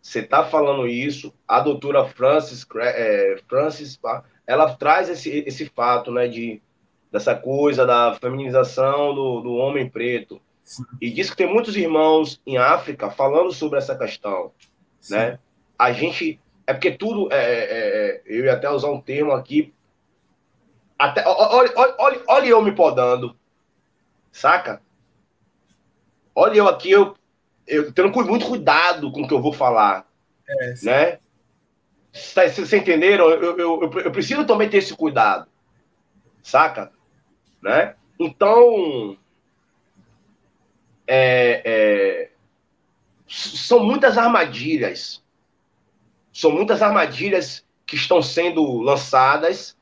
você está falando isso, a doutora Francis, é, Francis ela traz esse, esse fato, né, de, dessa coisa da feminização do, do homem preto. Sim. E diz que tem muitos irmãos em África falando sobre essa questão, Sim. né? A gente, é porque tudo, é, é, é, eu ia até usar um termo aqui, até, olha, olha, olha, olha eu me podando, saca? Olha eu aqui, eu eu tendo muito cuidado com o que eu vou falar. É, né? Vocês entenderam? Eu, eu, eu, eu, preciso também ter esse cuidado. Saca? Né? Então. É, é, são muitas armadilhas. São muitas armadilhas que estão sendo lançadas.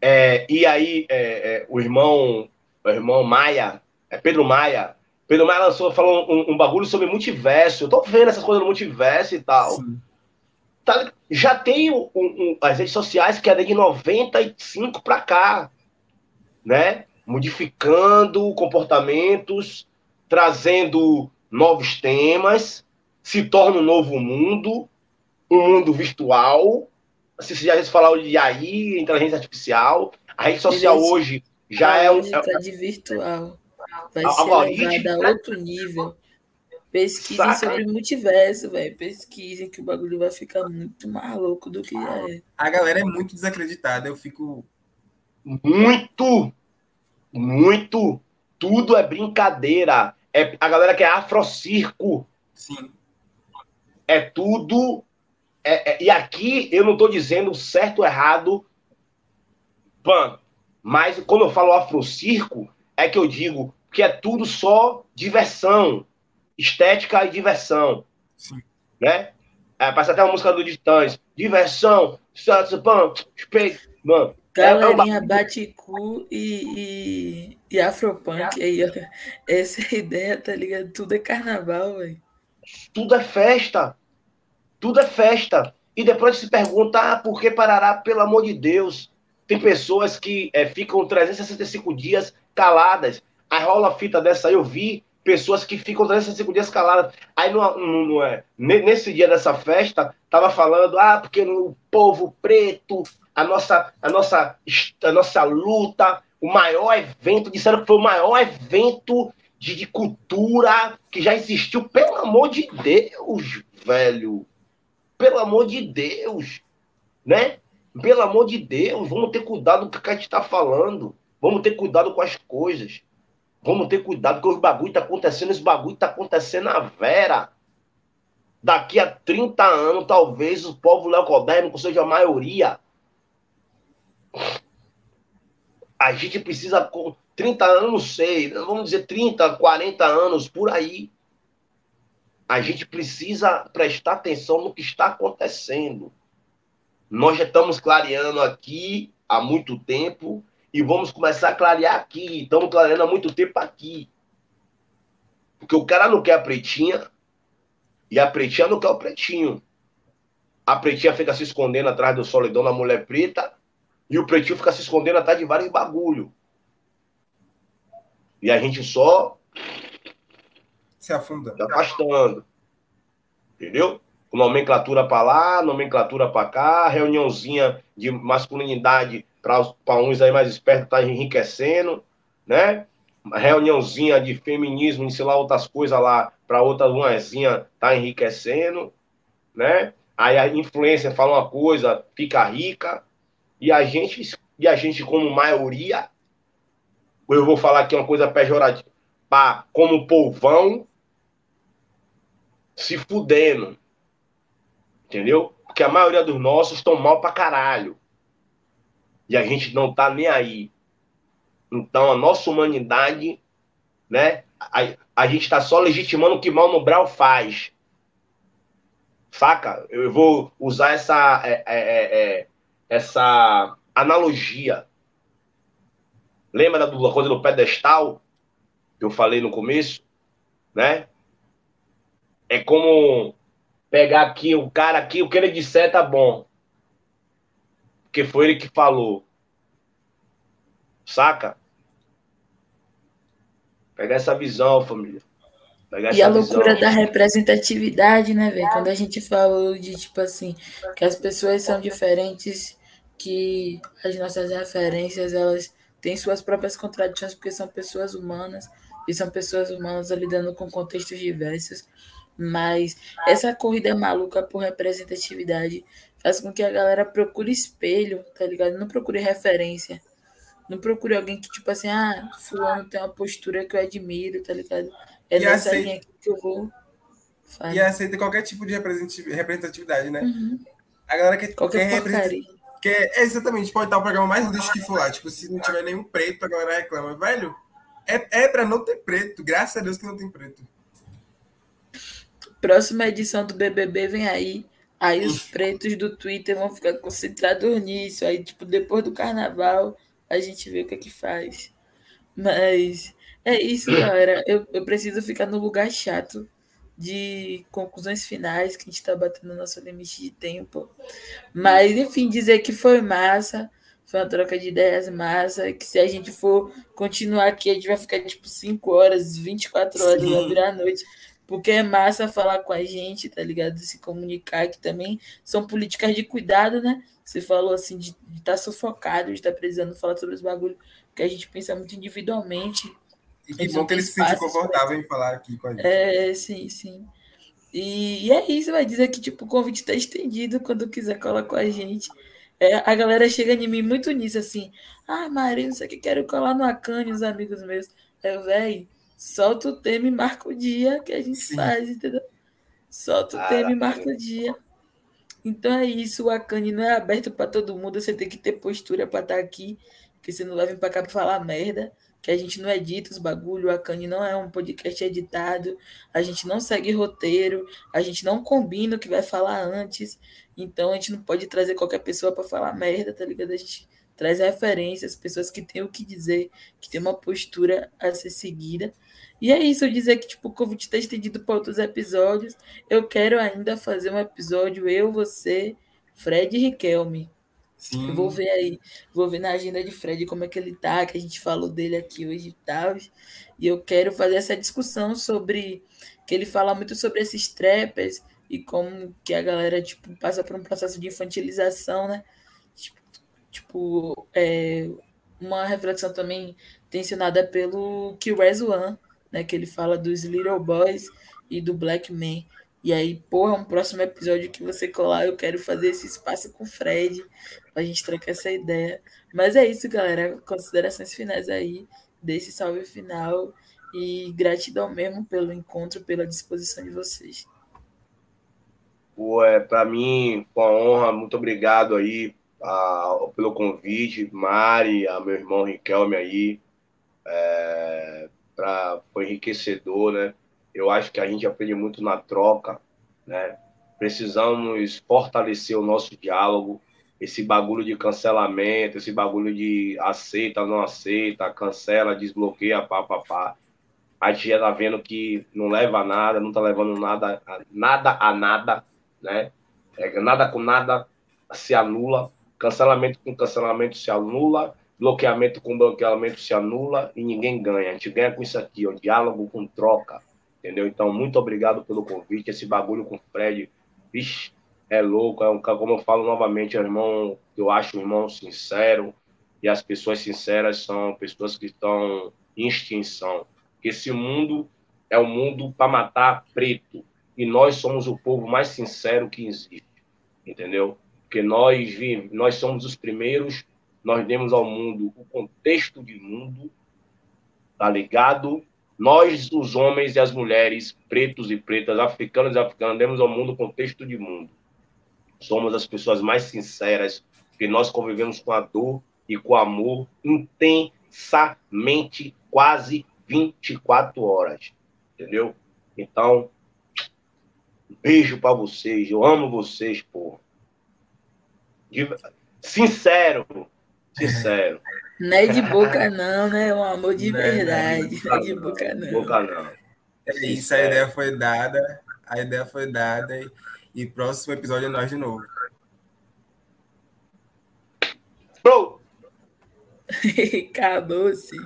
É, e aí, é, é, o irmão, o irmão Maia, é Pedro Maia, Pedro Maia lançou, falou um, um, bagulho sobre multiverso. Eu tô vendo essas coisas do multiverso e tal. Tá, já tem um, um, as redes sociais que é de 95 para cá, né? Modificando comportamentos, trazendo novos temas, se torna um novo mundo, um mundo virtual. Se já gente falar de AI, inteligência artificial, a rede social hoje já é um. É, de virtual. Vai ser levada a outro nível. Pesquisem sobre multiverso, velho. Pesquisem que o bagulho vai ficar muito mais louco do que já é. A galera é muito desacreditada, eu fico. Muito! Muito! Tudo é brincadeira. É, a galera que é afrocirco. Sim. É tudo. É, é, e aqui eu não estou dizendo certo ou errado. Pan, mas quando eu falo afrocirco, é que eu digo que é tudo só diversão, estética e diversão. Sim. Né? É, passa até a música do Titãs. Diversão, mano. Galerinha é, é Baticu e, e, e Afropunk aí, ó. Essa é a ideia, tá ligado? Tudo é carnaval, velho. Tudo é festa. Tudo é festa. E depois se pergunta, ah, por que Parará? Pelo amor de Deus. Tem pessoas que é, ficam 365 dias caladas. Aí rola fita dessa eu vi pessoas que ficam 365 dias caladas. Aí no, no, é, nesse dia dessa festa, tava falando, ah, porque no povo preto, a nossa, a nossa, a nossa luta, o maior evento, disseram que foi o maior evento de, de cultura que já existiu. Pelo amor de Deus, velho. Pelo amor de Deus. Né? Pelo amor de Deus, vamos ter cuidado com o que a gente está falando. Vamos ter cuidado com as coisas. Vamos ter cuidado, porque os bagulho tá acontecendo, esse bagulho tá acontecendo na vera. Daqui a 30 anos, talvez o povo leucodérmico seja a maioria. A gente precisa, com 30 anos, não sei, vamos dizer 30, 40 anos, por aí. A gente precisa prestar atenção no que está acontecendo. Nós já estamos clareando aqui há muito tempo e vamos começar a clarear aqui. Estamos clareando há muito tempo aqui. Porque o cara não quer a pretinha e a pretinha não quer o pretinho. A pretinha fica se escondendo atrás do solidão da mulher preta e o pretinho fica se escondendo atrás de vários bagulho. E a gente só se afunda. Se afastando. Entendeu? Nomenclatura para lá, nomenclatura para cá, reuniãozinha de masculinidade para uns aí mais espertos tá enriquecendo, né? Reuniãozinha de feminismo, ensinar outras coisas lá para outra luazinha tá enriquecendo, né? Aí a influência fala uma coisa, fica rica, e a gente, e a gente como maioria, eu vou falar aqui uma coisa pejorativa, pá, como povão, se fudendo. Entendeu? Porque a maioria dos nossos estão mal pra caralho e a gente não está nem aí. Então, a nossa humanidade, né? A, a gente está só legitimando o que Mano Brown faz. Saca? Eu vou usar essa, é, é, é, é essa analogia. Lembra da coisa do pedestal que eu falei no começo? Né? É como pegar aqui o cara aqui, o que ele disser tá bom. Porque foi ele que falou. Saca? Pegar essa visão, família. Pegar e a loucura visão. da representatividade, né, velho? Quando a gente falou de, tipo assim, que as pessoas são diferentes, que as nossas referências, elas têm suas próprias contradições, porque são pessoas humanas, e são pessoas humanas lidando com contextos diversos. Mas essa corrida maluca por representatividade faz com que a galera procure espelho, tá ligado? Não procure referência. Não procure alguém que, tipo assim, ah, fulano tem uma postura que eu admiro, tá ligado? É e nessa aceita... linha aqui que eu vou. Fazer. E aceita qualquer tipo de representatividade, né? Uhum. A galera que qualquer quer representatividade. é, exatamente, pode estar o programa mais lixo que for lá. Tipo, se não tiver nenhum preto, a galera reclama. Velho, é, é pra não ter preto. Graças a Deus que não tem preto. Próxima edição do BBB vem aí. Aí os pretos do Twitter vão ficar concentrados nisso. Aí, tipo, depois do carnaval, a gente vê o que é que faz. Mas é isso, galera. Eu, eu preciso ficar no lugar chato de conclusões finais, que a gente tá batendo nosso limite de tempo. Mas, enfim, dizer que foi massa. Foi uma troca de ideias massa. Que se a gente for continuar aqui, a gente vai ficar tipo 5 horas, 24 horas, Sim. vai virar noite porque é massa falar com a gente, tá ligado? Se comunicar, que também são políticas de cuidado, né? Você falou assim de estar tá sufocado, de estar tá precisando falar sobre os bagulhos, que a gente pensa muito individualmente. E que bom que eles se sentem confortáveis em falar aqui com a gente. É, sim, sim. E, e é isso, vai dizer que tipo, o convite está estendido quando quiser colar com a gente. É, a galera chega em mim muito nisso, assim. Ah, Maria, não sei o que, quero colar no Acane, os amigos meus. Eu, velho Solta o tema e marca o dia que a gente Sim. faz, entendeu? Solta o tema e marca o dia. Então é isso, o Akane não é aberto para todo mundo, você tem que ter postura para estar tá aqui, porque você não vai vir para cá para falar merda, que a gente não edita os bagulho, o Akane não é um podcast editado, a gente não segue roteiro, a gente não combina o que vai falar antes, então a gente não pode trazer qualquer pessoa para falar merda, tá ligado? A gente traz referências, pessoas que têm o que dizer, que têm uma postura a ser seguida. E é isso, eu dizer que tipo, o convite está estendido para outros episódios. Eu quero ainda fazer um episódio, eu, você, Fred e Riquelme. Sim. Eu vou ver aí, vou ver na agenda de Fred como é que ele tá, que a gente falou dele aqui hoje e tal. E eu quero fazer essa discussão sobre que ele fala muito sobre esses trappers e como que a galera tipo passa por um processo de infantilização, né? Tipo, é, uma reflexão também tensionada pelo Kill One, né? Que ele fala dos Little Boys e do Black Man. E aí, porra, um próximo episódio que você colar, eu quero fazer esse espaço com o Fred, pra gente trocar essa ideia. Mas é isso, galera. Considerações finais aí, desse salve final. E gratidão mesmo pelo encontro, pela disposição de vocês. Ué, para mim, com a honra, muito obrigado aí a, pelo convite, Mari, a meu irmão Riquelme aí. É, pra, foi enriquecedor, né? Eu acho que a gente aprende muito na troca, né? Precisamos fortalecer o nosso diálogo, esse bagulho de cancelamento, esse bagulho de aceita, não aceita, cancela, desbloqueia, pá, pá, pá. A gente já tá vendo que não leva a nada, não tá levando nada, nada a nada, né? É, nada com nada se anula, cancelamento com cancelamento se anula, bloqueamento com bloqueamento se anula e ninguém ganha. A gente ganha com isso aqui, ó, diálogo com troca, entendeu? Então, muito obrigado pelo convite. Esse bagulho com o Fred, vixe, é louco. É um, como eu falo novamente, é irmão, eu acho um irmão sincero, e as pessoas sinceras são pessoas que estão em extinção. Esse mundo é um mundo para matar preto, e nós somos o povo mais sincero que existe, entendeu? Porque nós, nós somos os primeiros nós demos ao mundo o contexto de mundo, tá ligado? Nós, os homens e as mulheres, pretos e pretas, africanos e africanas, demos ao mundo o contexto de mundo. Somos as pessoas mais sinceras, que nós convivemos com a dor e com o amor intensamente, quase 24 horas, entendeu? Então, Beijo para vocês. Eu amo vocês, pô. De... Sincero. Sincero. Não é de boca, não, né? É um amor de não, verdade. Não é de boca, não. Boca, não. É isso, a ideia foi dada. A ideia foi dada. E, e próximo episódio é nós de novo. Bro! Acabou-se.